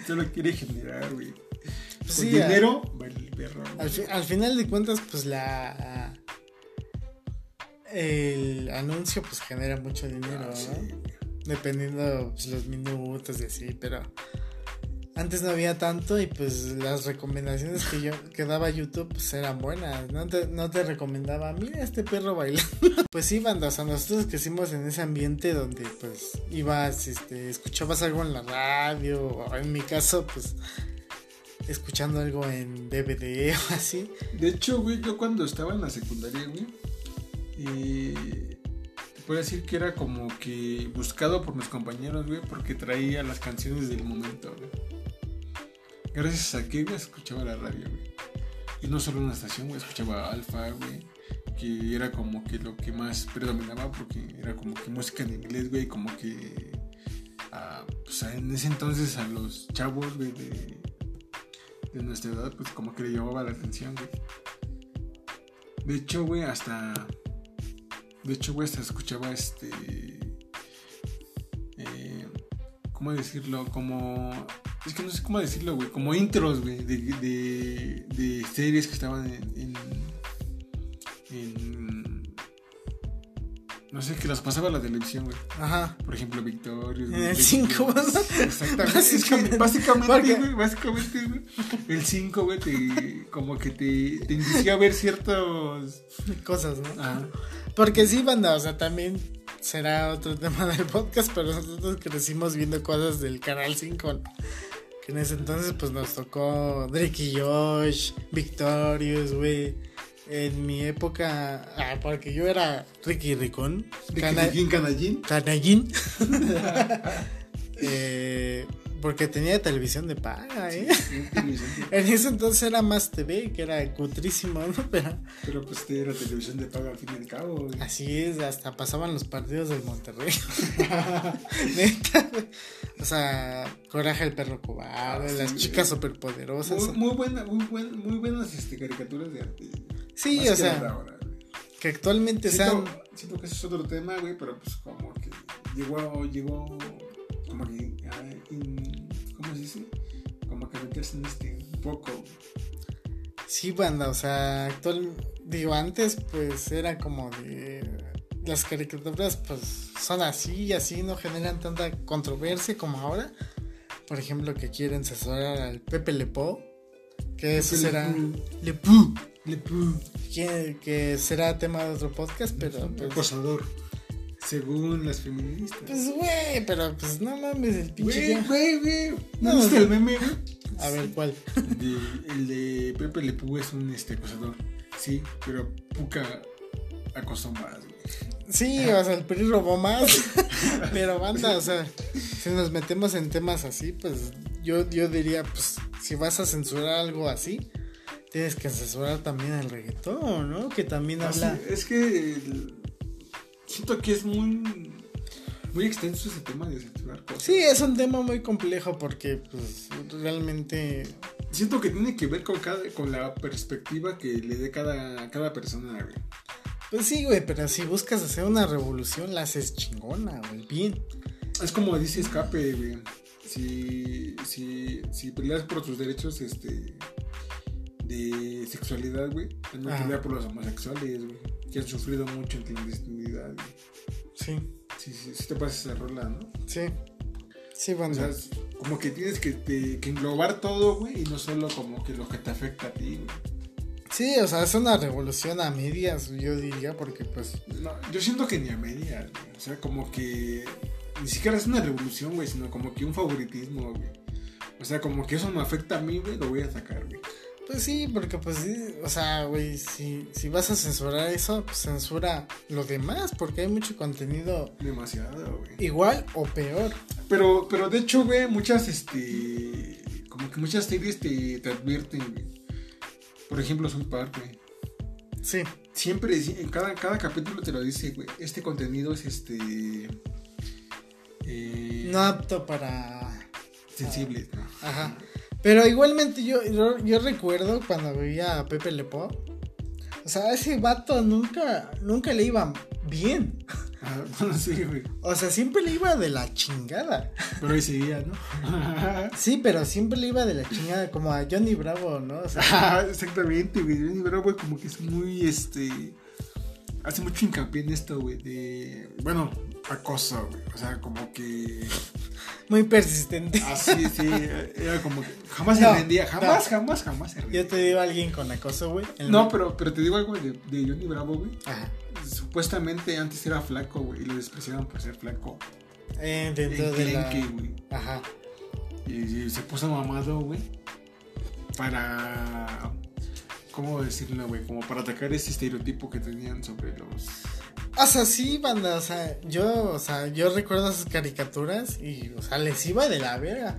Solo quiere generar, güey. Sí, dinero, vale perro. Al, fi- al final de cuentas, pues la. El anuncio, pues genera mucho dinero, Ah, sí. Dependiendo pues, los minutos y así, pero. Antes no había tanto y pues las recomendaciones que yo que daba YouTube pues eran buenas. No te, no te recomendaba, mira este perro bailando. Pues sí, banda, o sea, nosotros crecimos en ese ambiente donde pues ibas, este, escuchabas algo en la radio, o en mi caso, pues escuchando algo en DVD o así. De hecho, güey, yo cuando estaba en la secundaria, güey, eh, te puedo decir que era como que buscado por mis compañeros, güey, porque traía las canciones del momento, güey. Gracias a que, güey, escuchaba la radio, güey. Y no solo una estación, güey, escuchaba Alfa, güey, que era como que lo que más predominaba, porque era como que música en inglés, güey, como que... ah, pues en ese entonces a los chavos, güey, de, de nuestra edad, pues como que le llamaba la atención, güey. De hecho, güey, hasta. De hecho, güey, hasta escuchaba este. eh, ¿Cómo decirlo? Como. Es que no sé cómo decirlo, güey. Como intros, güey, de, de, series que estaban en. en- No sé, que las pasaba la televisión, güey. Ajá. Por ejemplo, Victorious. En el Victorious. cinco, ¿no? Exactamente. Es que Básicamente. güey, básicamente, güey. El 5, güey, te, como que te, te indicia a ver ciertos. Cosas, ¿no? Ajá. Porque sí, banda, o sea, también será otro tema del podcast, pero nosotros crecimos viendo cosas del Canal 5, ¿no? Que en ese entonces, pues nos tocó Drake y Josh, Victorious, güey. En mi época, ah, porque yo era Ricky Ricón, ¿De cana- quién canallín? canallín. Eh, porque tenía televisión de paga, ¿eh? En ese entonces era más TV, que era cutrísimo, ¿no? Pero Pero pues era televisión de paga al fin y al cabo, así es, hasta pasaban los partidos del Monterrey. Neta. O sea, Coraje el perro cobarde, Ah, sí, las chicas superpoderosas. Muy, muy, buena, muy, buen- muy buenas este, caricaturas de arte. Sí, Más o que sea, ahora, que actualmente sean. Siento, siento que ese es otro tema, güey, pero pues como que llegó, llegó, como que, in- ¿cómo se dice? Como que meterse en este un poco. Sí, banda, o sea, actual. Digo, antes, pues era como de. Las caricaturas, pues son así y así, no generan tanta controversia como ahora. Por ejemplo, que quieren censurar al Pepe Lepó. Que eso será. Lepú. Que, que será tema de otro podcast, pero. Pues, acosador. Según las feministas. pues, güey, pero pues no mames, el pinche. Güey, güey, güey. No, ¿No el meme? A ver, ¿cuál? De- el de Pepe Le Pew es un este, acosador. Sí, pero Puka acosó más, güey. Sí, o sea, el PRI robó más. Pero banda, o sea, si nos metemos en temas así, pues yo, yo diría, pues, si vas a censurar algo así, tienes que censurar también el reggaetón, ¿no? Que también Así, habla. es que el- siento que es muy muy extenso ese tema de censurar cosas. Sí, es un tema muy complejo porque, pues, realmente. Siento que tiene que ver con cada, con la perspectiva que le dé cada, cada persona, güey. Pues sí, güey, pero si buscas hacer una revolución, la haces chingona, güey, bien. Es como dice Escape, güey. Si, si, si peleas por tus derechos este, de sexualidad, güey, Ajá. pelea por los homosexuales, güey, que han sufrido mucho en clandestinidad, güey. Sí, Sí, sí, sí te pasas esa rola, ¿no? sí. Sí, O banda. sea, es como que tienes que, te- que englobar todo, güey, y no solo como que lo que te afecta a ti, güey. Sí, o sea, es una revolución a medias, yo diría, porque, pues, No, yo siento que ni a medias, güey. O sea, como que ni siquiera es una revolución, güey, sino como que un favoritismo, güey. O sea, como que eso me afecta a mí, güey, lo voy a sacar, güey. Pues sí, porque pues sí, o sea, güey, si, si vas a censurar eso, pues censura lo demás, porque hay mucho contenido Demasiado, güey. igual o peor. Pero, pero de hecho, güey, muchas, este. Como que muchas series te, te advierten, güey. Por ejemplo, South Park, güey. Sí, Siempre, en cada, cada capítulo te lo dice, güey. Este contenido es este. eh, no apto para... sensible, ¿no? Ajá. Pero igualmente yo, yo, yo recuerdo cuando veía a Pepe Lepó. O sea, ese vato nunca, nunca le iba bien. Bueno, sí, güey. O sea, siempre le iba de la chingada. Pero ahí seguía, ¿no? Sí, pero siempre le iba de la chingada, como a Johnny Bravo, ¿no? O sea, Ah, Exactamente, güey. Johnny Bravo, como que es muy, este... Hace mucho hincapié en esto, güey, de... Bueno, acoso, güey. O sea, como que... muy persistente. Así, sí. Era como que... Jamás No, se rendía. Jamás, no. jamás, jamás se rendía. Yo te digo a alguien con acoso, güey. No, pero, pero te digo algo de, de Johnny Bravo, güey. Ajá. Supuestamente antes era flaco, güey. Y lo despreciaban por ser flaco. Eh, dentro de la... Enclenque, güey. Ajá. Y, y se puso mamado, güey. Para. ¿Cómo decirlo, güey? Como para atacar ese estereotipo que tenían sobre los. O sea, sí, banda, o sea, yo, o sea, yo recuerdo esas caricaturas y, o sea, les iba de la verga.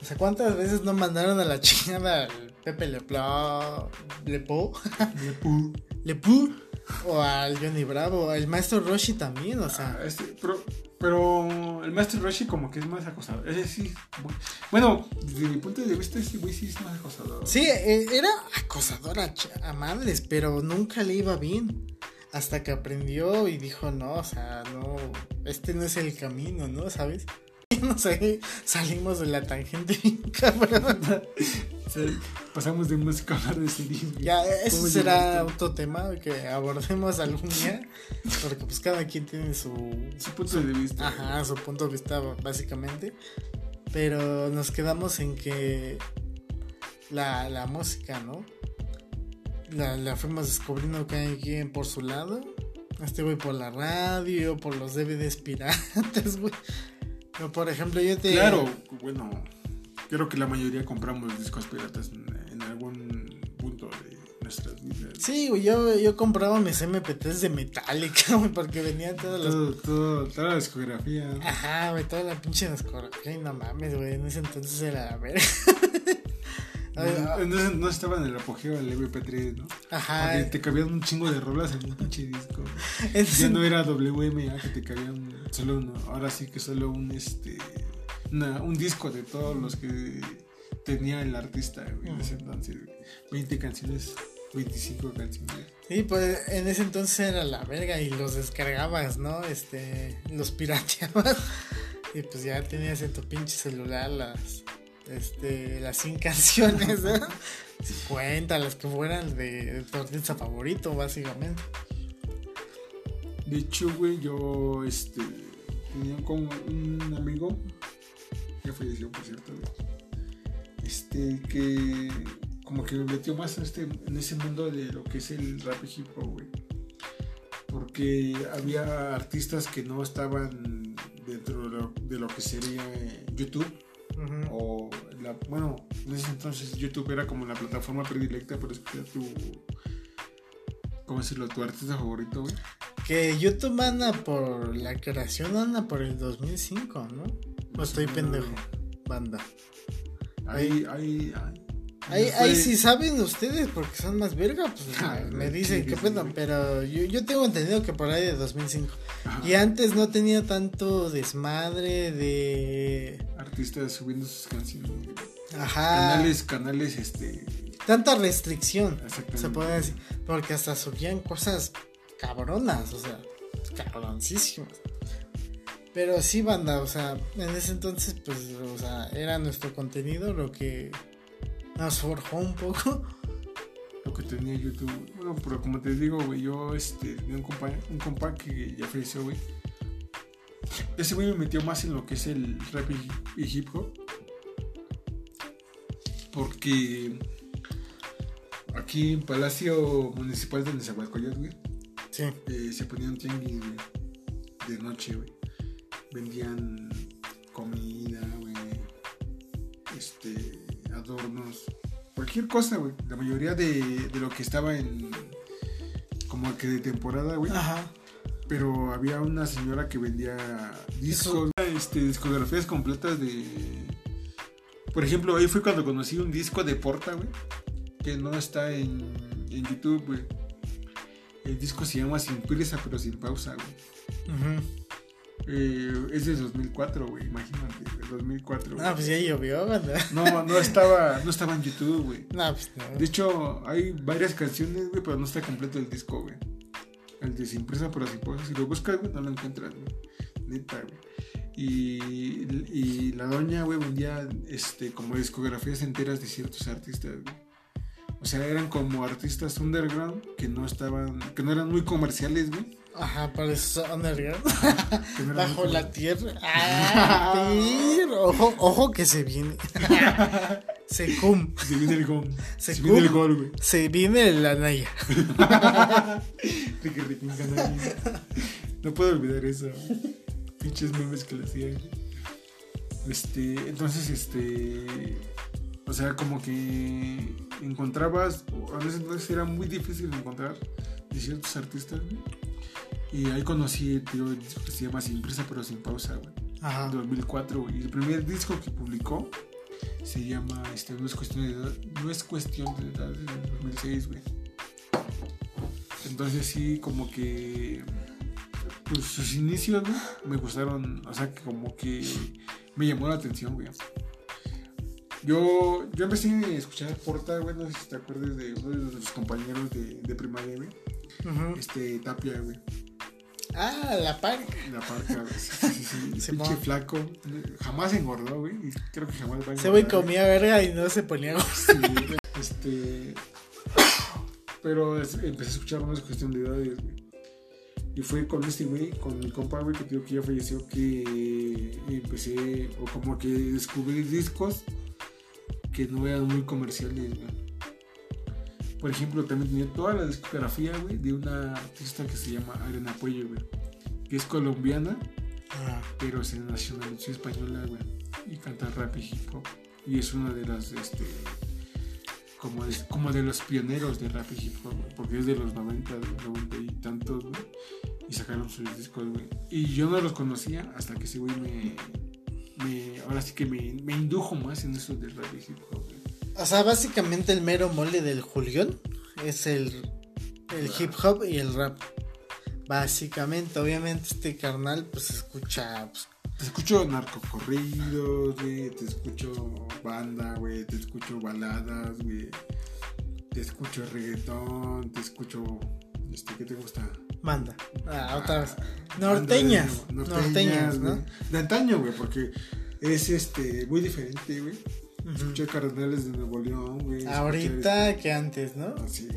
O sea, ¿cuántas veces no mandaron a la chingada al Pepe Leplo, Lepo, Lepu. Lepú, o al Johnny Bravo, al maestro Roshi también, o sea, Ah, este, pero, pero el Master Roshi como que es más acosador. Ese sí. Bueno, desde mi punto de vista, ese güey sí es más acosador. sí, eh, era acosador a madres, pero nunca le iba bien. Hasta que aprendió y dijo, no, o sea, no, este no es el camino, ¿no? ¿Sabes? No sé, salimos de la tangente, cabrón. Pasamos de música a hablar de series. Ya, eso ¿Cómo será otro tema que abordemos algún día, porque pues cada quien tiene su, Su punto de vista. ajá, su punto de vista básicamente, pero nos quedamos en que la, la música, ¿no? La, la fuimos descubriendo cada quien por su lado, este güey por la radio, por los DVDs piratas, güey. Pero por ejemplo yo te... Claro, bueno, creo que la mayoría compramos discos piratas en, en algún punto de nuestras vidas. Sí, güey, yo, yo compraba mis MP3 de Metallica, güey, porque venían Todo, todo, toda la discografía. Ajá, güey, toda la pinche discografía. y No mames, güey, en ese entonces era la verga. Ay, ah, no estaba en el apogeo del MP3, ¿no? Ajá. Porque te cabían un chingo de rolas en un pinche disco. Ya no era WMA que te cabían solo uno. Ahora sí que solo un este una- un disco de todos los que tenía el artista güey, en ese entonces. güey. 20 canciones, 25 canciones. Sí, pues en ese entonces era la verga y los descargabas, ¿no? Este, los pirateabas. Y pues ya tenías en tu pinche celular las, este, las 100 canciones, ¿no? 50, las que fueran de, de tu artista favorito, básicamente. De hecho, güey, yo este tenía como un amigo que falleció, por cierto. Este que como que me metió más en este en ese mundo de lo que es el rap y hip hop, güey. Porque había artistas que no estaban dentro de lo, de lo que sería YouTube o la, bueno, en ese entonces YouTube era como la plataforma predilecta para escuchar tu ¿cómo decirlo? tu artista favorito, güey. Que YouTube anda por la creación, anda por el 2005, ¿no? O estoy pendejo, banda. Ahí, ahí, ahí. Ahí, ahí si saben ustedes, porque son más verga, pues Ah, me, sí, dicen sí, sí, pedo, sí. pero yo, yo tengo entendido que por ahí de 2005. Ajá. Y antes no tenía tanto desmadre de... Artistas subiendo sus canciones. Ajá. Canales, canales, este. Tanta restricción, se puede decir. Porque hasta subían cosas cabronas, o sea, cabroncísimas. Pero sí, banda, o sea, en ese entonces, pues, o sea, era nuestro contenido lo que nos forjó un poco. Lo que tenía YouTube. Bueno, pero como te digo, güey, yo este, tenía un compa, un compa que ya falleció, güey. Ese güey me metió más en lo que es el rap y, y hip hop. Porque aquí en Palacio Municipal de Nezahualcóyotl, güey, Sí. eh, se ponían tianguis, güey, de noche, güey. Vendían comida, güey. Este, adornos, cualquier cosa, güey. La mayoría de, de lo que estaba en. como que de temporada, güey. Ajá. Pero había una señora que vendía discos, este, discografías completas de. Por ejemplo, ahí fue cuando conocí un disco de Porta, güey. Que no está en, en YouTube, güey. El disco se llama Sin prisa, pero sin pausa, güey. Ujú. Eh, es de 2004, güey, imagínate, de 2004. güey. Ah, pues ya llovió, banda. No, no estaba, no estaba en YouTube, güey. No, pues no. De hecho, hay varias canciones, güey, pero no está completo el disco, güey. El de Sin prisa, pero sin pausa. Si lo buscas, güey, no lo encuentras, güey. Neta, güey. Y, y la doña, güey, vendía este, como discografías enteras de ciertos artistas, güey. O sea, eran como artistas underground que no estaban, que no eran muy comerciales, güey. Ajá, para eso underground. Bajo la tierra. Pero, ojo, ojo que se viene. se cum. Se viene el gol. Se Se viene el cum. gol, güey. Se viene la Naya. No puedo olvidar eso. Pinches memes que le hacían. Este, entonces, este. O sea, como que encontrabas. A veces entonces era muy difícil encontrar de ciertos artistas, güey. Y ahí conocí, tío, el disco que se llama Sin prisa pero sin pausa, güey. Ajá. 2004, güey. Y el primer disco que publicó se llama este, no, es cuestión de edad, no es cuestión de edad, es del 2006, güey. Entonces sí, como que pues, sus inicios güey, me gustaron, o sea, que como que me llamó la atención, güey. Yo, yo empecé a escuchar Porta, güey, no sé si te acuerdas de uno de nuestros compañeros de, de primaria, güey. Este, Tapia, güey. Ah, la parca. La parca. Sí, sí, sí. Sí, Pinche flaco. Jamás engordó, güey. Y creo que jamás va a Ese güey engordar, comía verga y no se ponía Sí, güey. este. Pero es- empecé a escuchar una cuestión de edades, güey. Y fue con este güey, con mi compa, güey, que creo que ya falleció, que empecé, o como que descubrí discos que no eran muy comerciales, güey. Por ejemplo, también tenía toda la discografía, güey, de una artista que se llama Arena Puello, güey. Que es colombiana, Ah, pero se nacionalizó española, güey. Y canta rap y hip hop. Y es una de las, este, como de, como de los pioneros de rap y hip hop, güey. Porque es de los 90, güey, 90 y tantos, güey. Y sacaron sus discos, güey. Y yo no los conocía hasta que ese güey me, me, ahora sí que me, me indujo más en eso del rap y hip hop. O sea, básicamente el mero mole del Julián es el, el hip hop y el rap. Básicamente, obviamente este carnal pues escucha pues, Te escucho narcocorridos, güey. Te escucho banda, güey. Te escucho baladas, güey. Te escucho reggaetón. Te escucho. Este, ¿Qué te gusta? banda. Ah, otra vez. Banda Norteñas. de- Norteñas, ¿no? De antaño, güey, porque es este muy diferente, güey. Escuché cardenales de Nuevo León, güey. escuché, Ahorita que antes, ¿no? este, Así.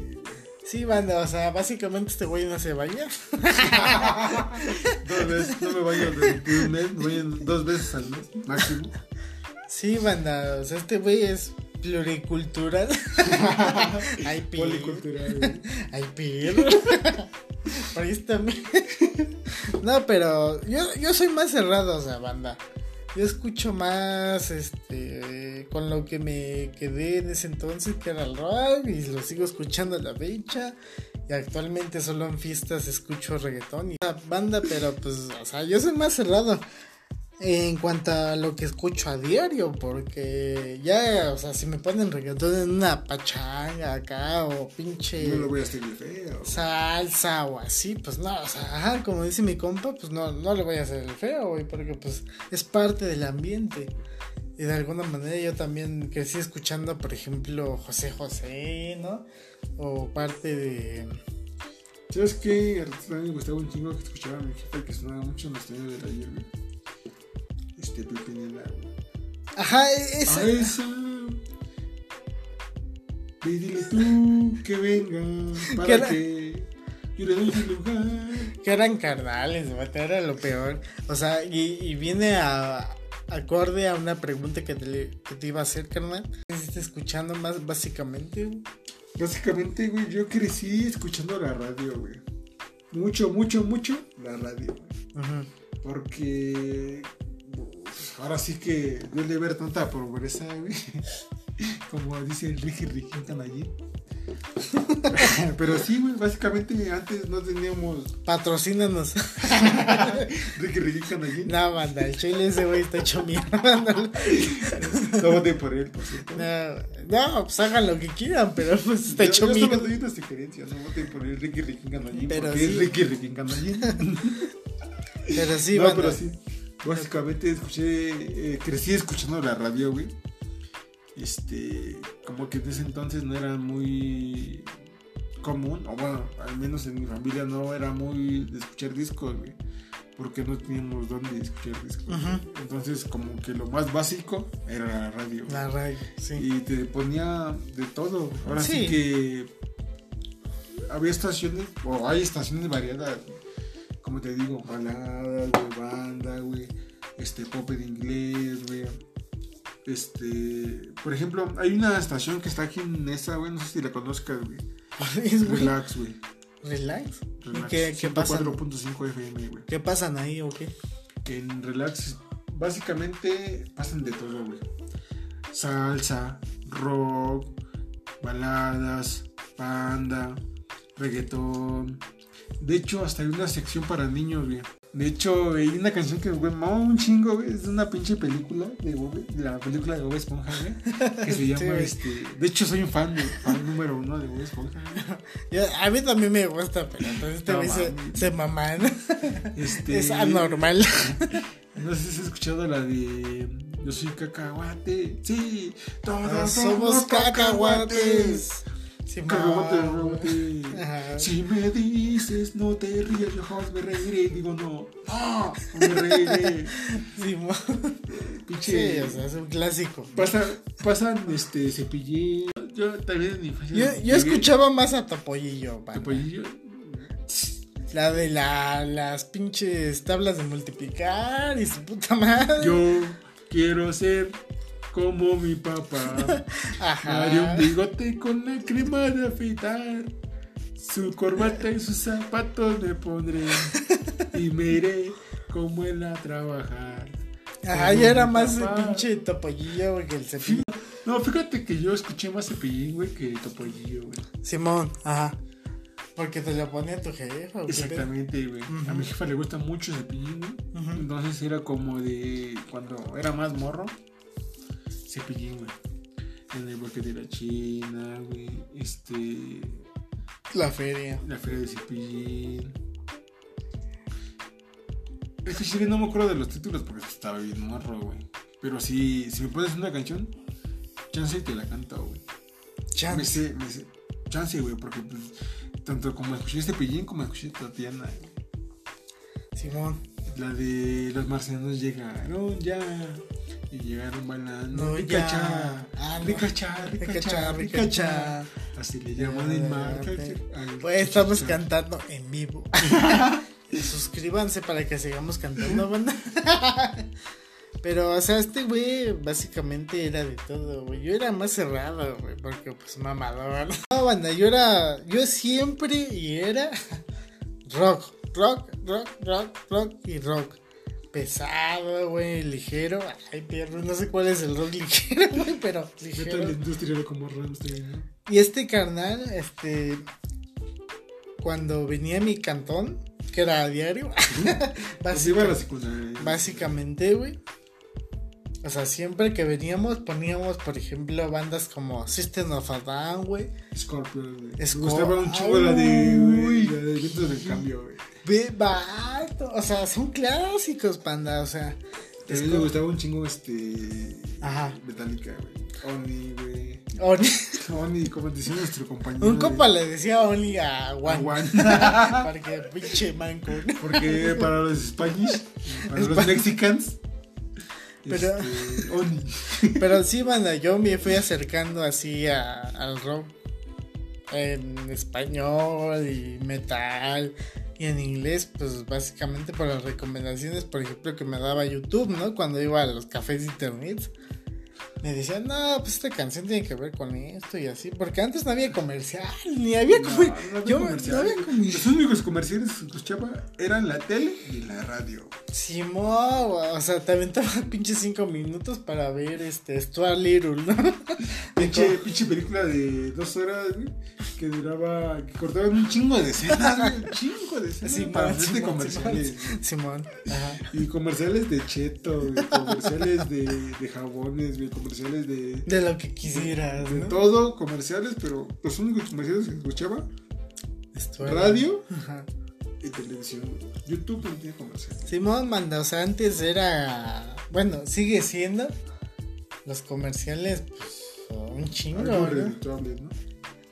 Sí, banda, o sea, básicamente este güey no se baña. Dos veces, no me baño de un mes, me baño dos veces al mes, máximo. Sí, banda, o sea, este güey es pluricultural. Ay, pi. Policultural, güey. Ay, pi. Por ahí mi- No, pero yo, yo soy más cerrado, o sea, banda. Yo escucho más, este, con lo que me quedé en ese entonces, que era el rock, y lo sigo escuchando a la fecha. Y actualmente solo en fiestas escucho reggaetón y banda, pero pues, o sea, yo soy más cerrado en cuanto a lo que escucho a diario, porque ya, o sea, si me ponen reggaetón en una pachanga acá o pinche No lo voy a hacer de feo. salsa o así, pues no, o sea, ajá, como dice mi compa, pues no, no le voy a hacer el feo, güey, porque pues es parte del ambiente. Y de alguna manera yo también crecí escuchando, por ejemplo, José José, ¿no? O parte de... ¿Sabes qué? A mí me gustaba un chingo que escuchaba a mi jefe que sonaba mucho en los del ayer, güey. Este Pipinela, güey. Ajá, e- ese... A esa. Dile tú que venga ¿Qué para era? que yo le doy el lugar. Que eran carnales, güey, era lo peor. O sea, y, y viene a acorde a una pregunta que te, que te iba a hacer, carnal. ¿Qué estás escuchando más básicamente? güey? Básicamente, güey, yo crecí escuchando la radio, güey. Mucho, mucho, mucho la radio, güey. Ujú. Porque ahora sí que duele ver tanta pobreza, güey. como dice el Ricky Ricky Canallín. Pero sí, güey, básicamente antes no teníamos Patrocínanos. Ricky Ricky Canallín. No, banda, el chile ese güey está hecho mierda. No, voté por él, por cierto. no, no, pues hagan lo que quieran, pero pues está Yo, hecho yo solo mierda. doy una sugerencia, no voten por el Ricky Canallín, Pero porque sí. es Ricky Ricky Canallín. Pero sí, no, banda. pero sí. Básicamente escuché, eh, crecí escuchando la radio, güey. Este, como que en ese entonces no era muy común, o bueno, al menos en mi familia no era muy de escuchar discos, güey. Porque no teníamos dónde escuchar discos. Entonces, como que lo más básico era la radio. güey. La radio, sí. Y te ponía de todo. Ahora sí, Sí. que había estaciones, o hay estaciones variadas, como te digo, baladas, güey, banda, güey, este, pop en inglés, güey. Este, por ejemplo, hay una estación que está aquí en esa, güey, no sé si la conozcas, güey. Es güey. Relax, güey. Relax. ¿Y Relax. qué, qué pasa? 4.5 FM, güey. ¿Qué pasan ahí o qué? En Relax, básicamente pasan de todo, güey. Salsa, rock, baladas, banda, reggaetón. De hecho, hasta hay una sección para niños, güey. De hecho, hay una canción que, güey, mama un chingo, güey. Es de una pinche película de, Bob, de la película de Bob Esponja, güey. Que se llama, Sí, este... De hecho, soy un fan, de, fan número uno de Bob Esponja, güey. A mí también me gusta, pero entonces No güey se, maman. Este, Es anormal. No sé si has escuchado la de Yo soy cacahuate. Sí, todos Ah, somos Somos cacahuates. Sí, Cacahuate, mamá. cacahuate. Ajá. Si me dices no te rías, yo jamás me reiré. Digo no, no, no me reiré. Sí, Pinche. sí, o sea, es un clásico. Pasa- pasan este cepillín. Yo también en mi infancia. Yo, escuchaba más a Topollillo, banda. Topollillo. La de la, las pinches tablas de multiplicar y su puta madre. Yo quiero ser como mi papá. Ajá. Haré un bigote con la crema de afeitar. Su corbata y sus zapatos me pondré. Y me iré como él a trabajar. Ajá, Como yo era más el pinche Topollillo, güey, que el cepillo. No, fíjate que yo escuché más cepillín, güey, que topollillo, güey. Simón, ajá. Porque te lo ponía tu jefa, ¿o qué pedo? Exactamente, güey. A mi jefa le gusta mucho cepillín, güey. Entonces era como de cuando era más morro. Cepillín, güey. En el bloque de la China, güey. Este. La feria. La feria de Cepillín. Es que chile no me acuerdo de los títulos porque estaba bien morro, güey. Pero sí, si me pones una canción, chance te la canto, güey. Me Chance. sé, me sé. Chance, güey, porque pues, tanto como escuché Cepillín como escuché Tatiana, güey. Simón. La de los marcianos llegaron ya. Y llegaron bailando. No, ricacha, ya. Ah, no. Así le llaman el mar. al- Pues estamos cantando en vivo. Suscríbanse para que sigamos cantando, banda. Pero, o sea, este güey básicamente era de todo, güey. Yo era más cerrado, güey, porque pues mamador. No, banda, yo era, yo siempre y era rock, rock, rock, rock, rock y rock. Pesado, güey, ligero. Ay, perro, no sé cuál es el rock ligero, güey, pero ligero. industria era como Rammstein, ¿no? Y este carnal, este, cuando venía a mi cantón, que era a diario, Pues iba a la secundaria. básicamente, güey. O sea, siempre que veníamos poníamos, por ejemplo, bandas como System of a Down, güey. Scorpion, güey. Me gustaba un chingo la de, Uy. güey, la de Vientos del Cambio, güey. Ve, vato, O sea, son clásicos, panda. O sea, También me gustaba un chingo este. Ajá. Metallica, güey. Oni, güey. Oni- Oni, como decía nuestro compañero. un compa le decía a a Juan. Juan. Porque pinche manco. Porque para los Spanish, para los Mexicans. Pero- este. Pero sí, banda, yo me fui acercando así a- al rock en español y metal y en inglés, pues básicamente por las recomendaciones, por ejemplo, que me daba YouTube, ¿no? Cuando iba a los cafés de internet. Me decían, no, pues esta canción tiene que ver con esto y así, porque antes no había comercial, ni había No, comer- no había yo no había comercial. Los únicos comerciales que escuchaba eran la tele y la radio. Simón, o sea, te aventaba pinches cinco minutos para ver este Stuart Little, ¿no? Pinche, pinche película de dos horas, güey. Que duraba. Que cortaban un chingo de escenas. Un chingo de escenas. Simón, para hacerte comerciales. Simón, Simón. Ajá. Y comerciales de cheto, güey. Comerciales de, de jabones, güey. Comerciales de. De lo que quisieras, De ¿no? todo, comerciales, pero los únicos comerciales que escuchaba, radio Ajá. y televisión. YouTube no tiene comerciales. Simón manda, o sea, antes era. Bueno, sigue siendo. Los comerciales, pues, un chingo, ¿no?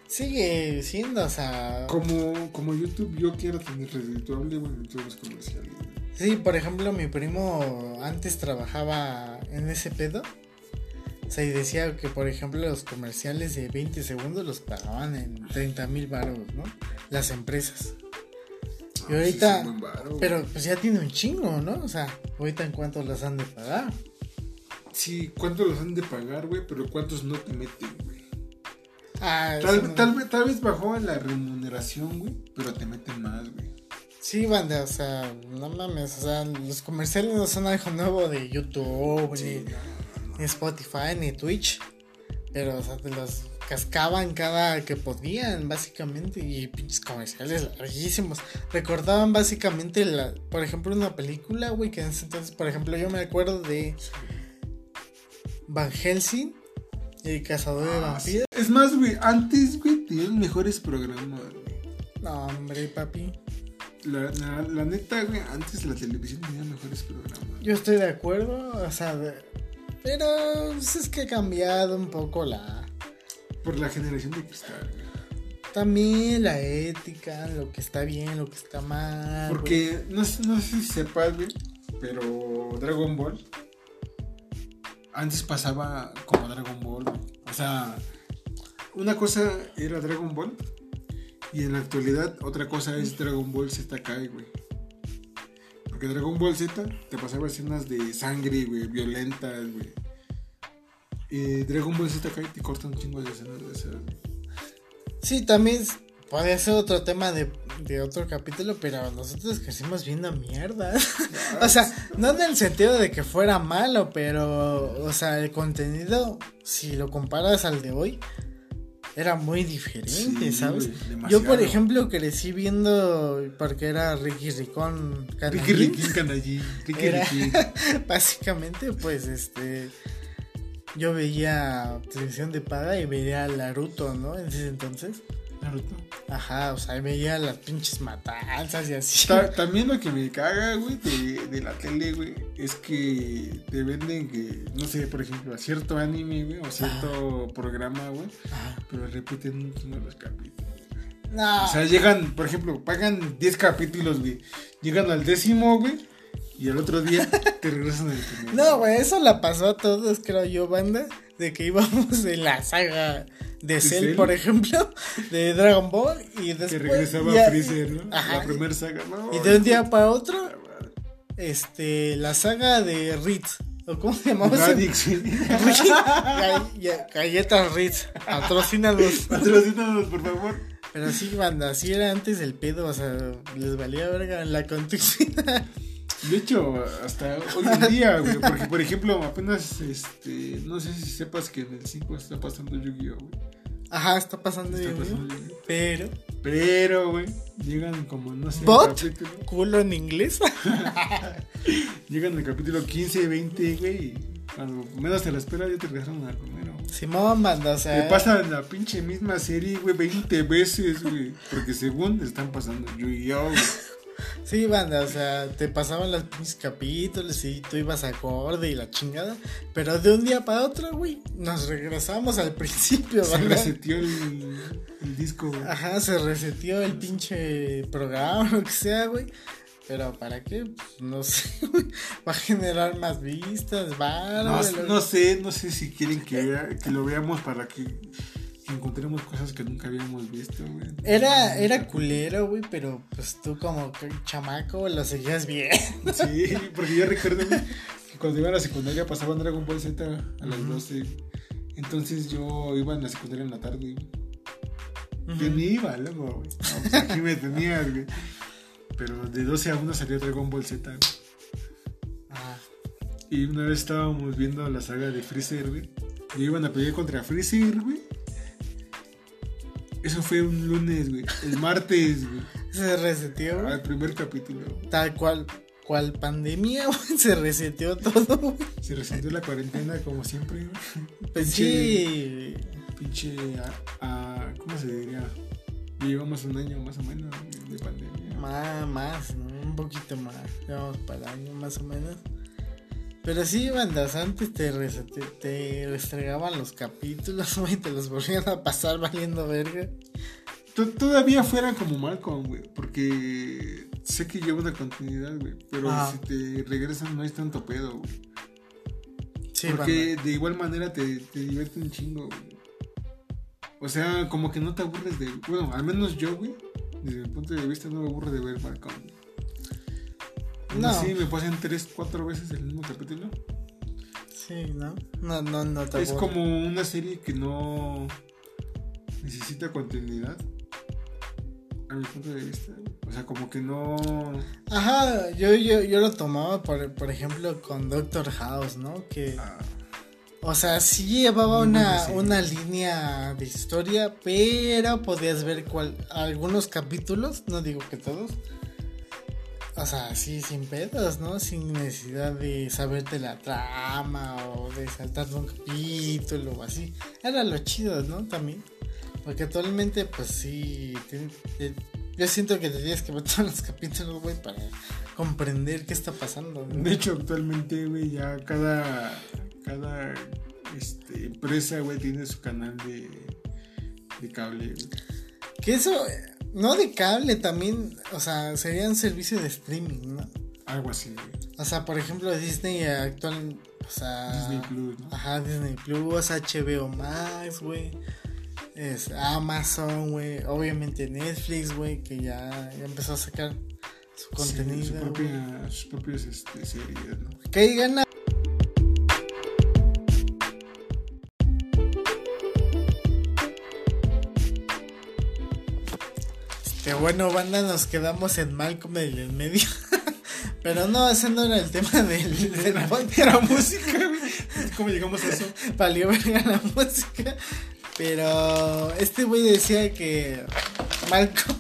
Sigue siendo, o sea. Como, como YouTube, yo quiero tener redituable, bueno, en todos los comerciales. Sí, por ejemplo, mi primo antes trabajaba en ese pedo. Sea, y decía que, por ejemplo, los comerciales de 20 segundos los pagaban en 30 mil baros, ¿no? Las empresas. Y Ah, ahorita- sí. Pero pues ya tiene un chingo, ¿no? O sea, ahorita en cuánto las han de pagar. Sí, ¿cuántos los han de pagar, güey? Pero ¿cuántos no te meten, güey? Ah, Tal, no- tal, vez- tal vez bajó la remuneración, güey, pero te meten más, güey. Sí, banda, o sea, no mames, o sea, los comerciales no son algo nuevo de YouTube, Sí, ni, ni Spotify, ni Twitch. Pero, o sea, te los cascaban cada que podían, básicamente, y pinches comerciales larguísimos. Recordaban básicamente, la, por ejemplo, una película, güey, que en ese entonces, por ejemplo, yo me acuerdo de Van Helsing, el cazador de Ah, vampiros. Es más, güey, antes, güey, tenían mejores programas, güey. No, hombre, papi. La, la, la neta, güey, antes la televisión tenía mejores programas. Yo estoy de acuerdo, o sea, de- pero pues, es que ha cambiado un poco la... Por la generación de cristal. También la ética, lo que está bien, lo que está mal. Porque, no, sé- no sé si sepas, güey, pero Dragon Ball antes pasaba como Dragon Ball, güey. O sea, una cosa era Dragon Ball y en la actualidad otra cosa es Dragon Ball Z Kai, güey. Porque Dragon Ball Z te pasaba escenas de sangre, güey, violentas, güey. Y Dragon Ball Z Kai te corta un chingo de escenas de. Sí, también podría ser otro tema de, de otro capítulo, pero nosotros crecimos viendo mierda. o sea, no en el sentido de que fuera malo, pero, o sea, el contenido, si lo comparas al de hoy, era muy diferente, Sí, ¿sabes? Yo, por ejemplo, crecí viendo, porque era Ricky Ricón Ricky Canallín. Ricky Canallín, Ricky Era- Ricky. Básicamente, pues, este. Yo veía televisión de paga y veía Naruto, ¿no? En ese entonces. Naruto. Ajá, o sea, veía las pinches matanzas y así. Ta- también lo que me caga, güey, de, de la tele, güey, es que te venden que, no sé, por ejemplo, a cierto anime, güey, o cierto programa, güey, pero repiten un chingo los capítulos. No, O sea, llegan, por ejemplo, pagan 10 capítulos, güey, llegan al décimo, güey, y el otro día te regresan al primero. no, güey, eso la pasó a todos, creo yo, banda. De que íbamos en la saga de Cell, Cell? por ejemplo, de Dragon Ball, y después. Que regresaba ya- Freezer, ¿no? Ajá. La primera saga, ¿no? Y de un día para otro, este, la saga de Ritz. ¿O cómo se llamaba? Radix, Galletas Ritz, patrocínalos. Patrocínanos, por favor. Pero sí, banda, así era antes el pedo, o sea, les valía verga la continuidad. De hecho, hasta hoy en día, güey, porque por ejemplo, apenas, este, no sé si sepas que en el 5 está pasando Yu-Gi-Oh, güey. Ajá, está pasando Está pasando Yu-Gi-Oh. pero Pero, güey, llegan como, no sé, ¿Bot? culo en inglés. llegan al capítulo 15, 20, güey, cuando menos te la esperas ya te regresaron al primero. Simón, banda, o Te sea, pasan la pinche misma serie, güey, 20 veces, güey, porque según te están pasando Yu-Gi-Oh, güey. Sí, banda, o sea, te pasaban los pinches capítulos y tú ibas acorde y la chingada, pero de un día para otro, güey, nos regresamos al principio, Se banda. reseteó el, el disco, güey. Ajá, se reseteó el pinche programa, lo que sea, güey. Pero ¿para qué? Pues, no sé, güey. Va a generar más vistas, va. No, no sé, no sé si quieren que, vea- que lo veamos para que encontremos cosas que nunca habíamos visto, güey. Era, era culero, güey, pero pues tú como chamaco lo seguías bien. Sí, porque yo recuerdo que cuando iba a la secundaria pasaban Dragon Ball Z a las 12. Entonces yo iba en la secundaria en la tarde. Yo ni iba, loco, güey. No, pues aquí me tenías, güey. Pero de 12 a 1 salía Dragon Ball Z. güey. Ah, Y una vez estábamos viendo la saga de Freezer, güey. Y iban a pelear contra Freezer, güey. Eso fue un lunes, güey. El martes, güey. Se reseteó. Al primer capítulo. Tal cual, cual pandemia, güey. Se reseteó todo, güey. Se resintió la cuarentena como siempre, güey. Pues Pinche- sí. Pinche. A, a- ¿Cómo se diría? Llevamos un año más o menos de de pandemia. Más, más, ¿no? Un poquito más. Vamos para el año, más o menos. Pero sí, bandas, antes te, resete- te restregaban los capítulos, güey, te los volvían a pasar valiendo verga. To- Todavía fuera como Malcolm, güey. Porque sé que lleva una continuidad, güey. Pero si te regresan no es tanto pedo, güey. Sí, Porque de igual manera te, te divierte un chingo, güey. O sea, como que no te aburres de. Bueno, al menos yo, güey. Desde mi punto de vista, no me aburro de ver Malcolm. No. Sí, me pasan tres, cuatro veces el mismo capítulo. Sí, ¿no? No, no, no te Es aburre. como una serie que no necesita continuidad. A mi punto de vista. O sea, como que no. Ajá, yo, yo, yo lo tomaba, por, por ejemplo, con Doctor House, ¿no? Que, ah, o sea, sí llevaba una, una línea de historia, pero podías ver cual, algunos capítulos, no digo que todos. O sea, sí, sin pedos, ¿no? Sin necesidad de saberte la trama o de saltarte un capítulo o así. Era lo chido, ¿no? También. Porque actualmente, pues sí. te- te- yo siento que te tienes que ver todos los capítulos, güey, para comprender qué está pasando. ¿no? De hecho, actualmente, güey, ya cada. Cada este, empresa, güey, tiene su canal de. De cable, güey. Que eso, no de cable también, o sea, sería un servicio de streaming, ¿no? Algo así, güey. O sea, por ejemplo, Disney actual, o sea... Disney Plus, ¿no? Ajá, Disney Plus, HBO Max, güey. Es Amazon, güey. Obviamente Netflix, güey, que ya, ya empezó a sacar su contenido. Sí, su propia, sus propias este, series, ¿no? Que gana. Bueno, banda, nos quedamos en Malcolm en el medio. Pero no, ese no era el tema del, del podcast. Era música. ¿Cómo llegamos a eso? Valió verga la música. Pero este güey decía que Malcolm,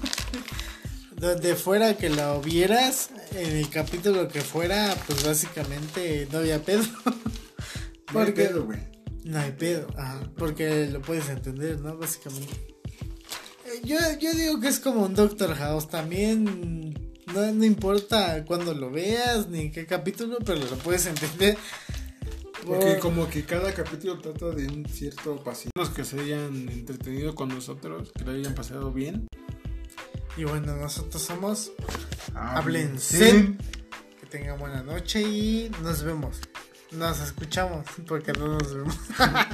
donde fuera que la vieras, en el capítulo que fuera, pues básicamente no había pedo. No hay Porque pedo, güey. no hay pedo, ajá, porque lo puedes entender, ¿no? Básicamente. Yo, yo digo que es como un Doctor House también. No, no importa cuándo lo veas ni qué capítulo, pero lo puedes entender. Porque Por- como que cada capítulo trata de un cierto pasillo. Los que se hayan entretenido con nosotros, que lo hayan pasado bien. Y bueno, nosotros somos. Háblense. Que tengan buena noche y nos vemos. Nos escuchamos porque no nos vemos.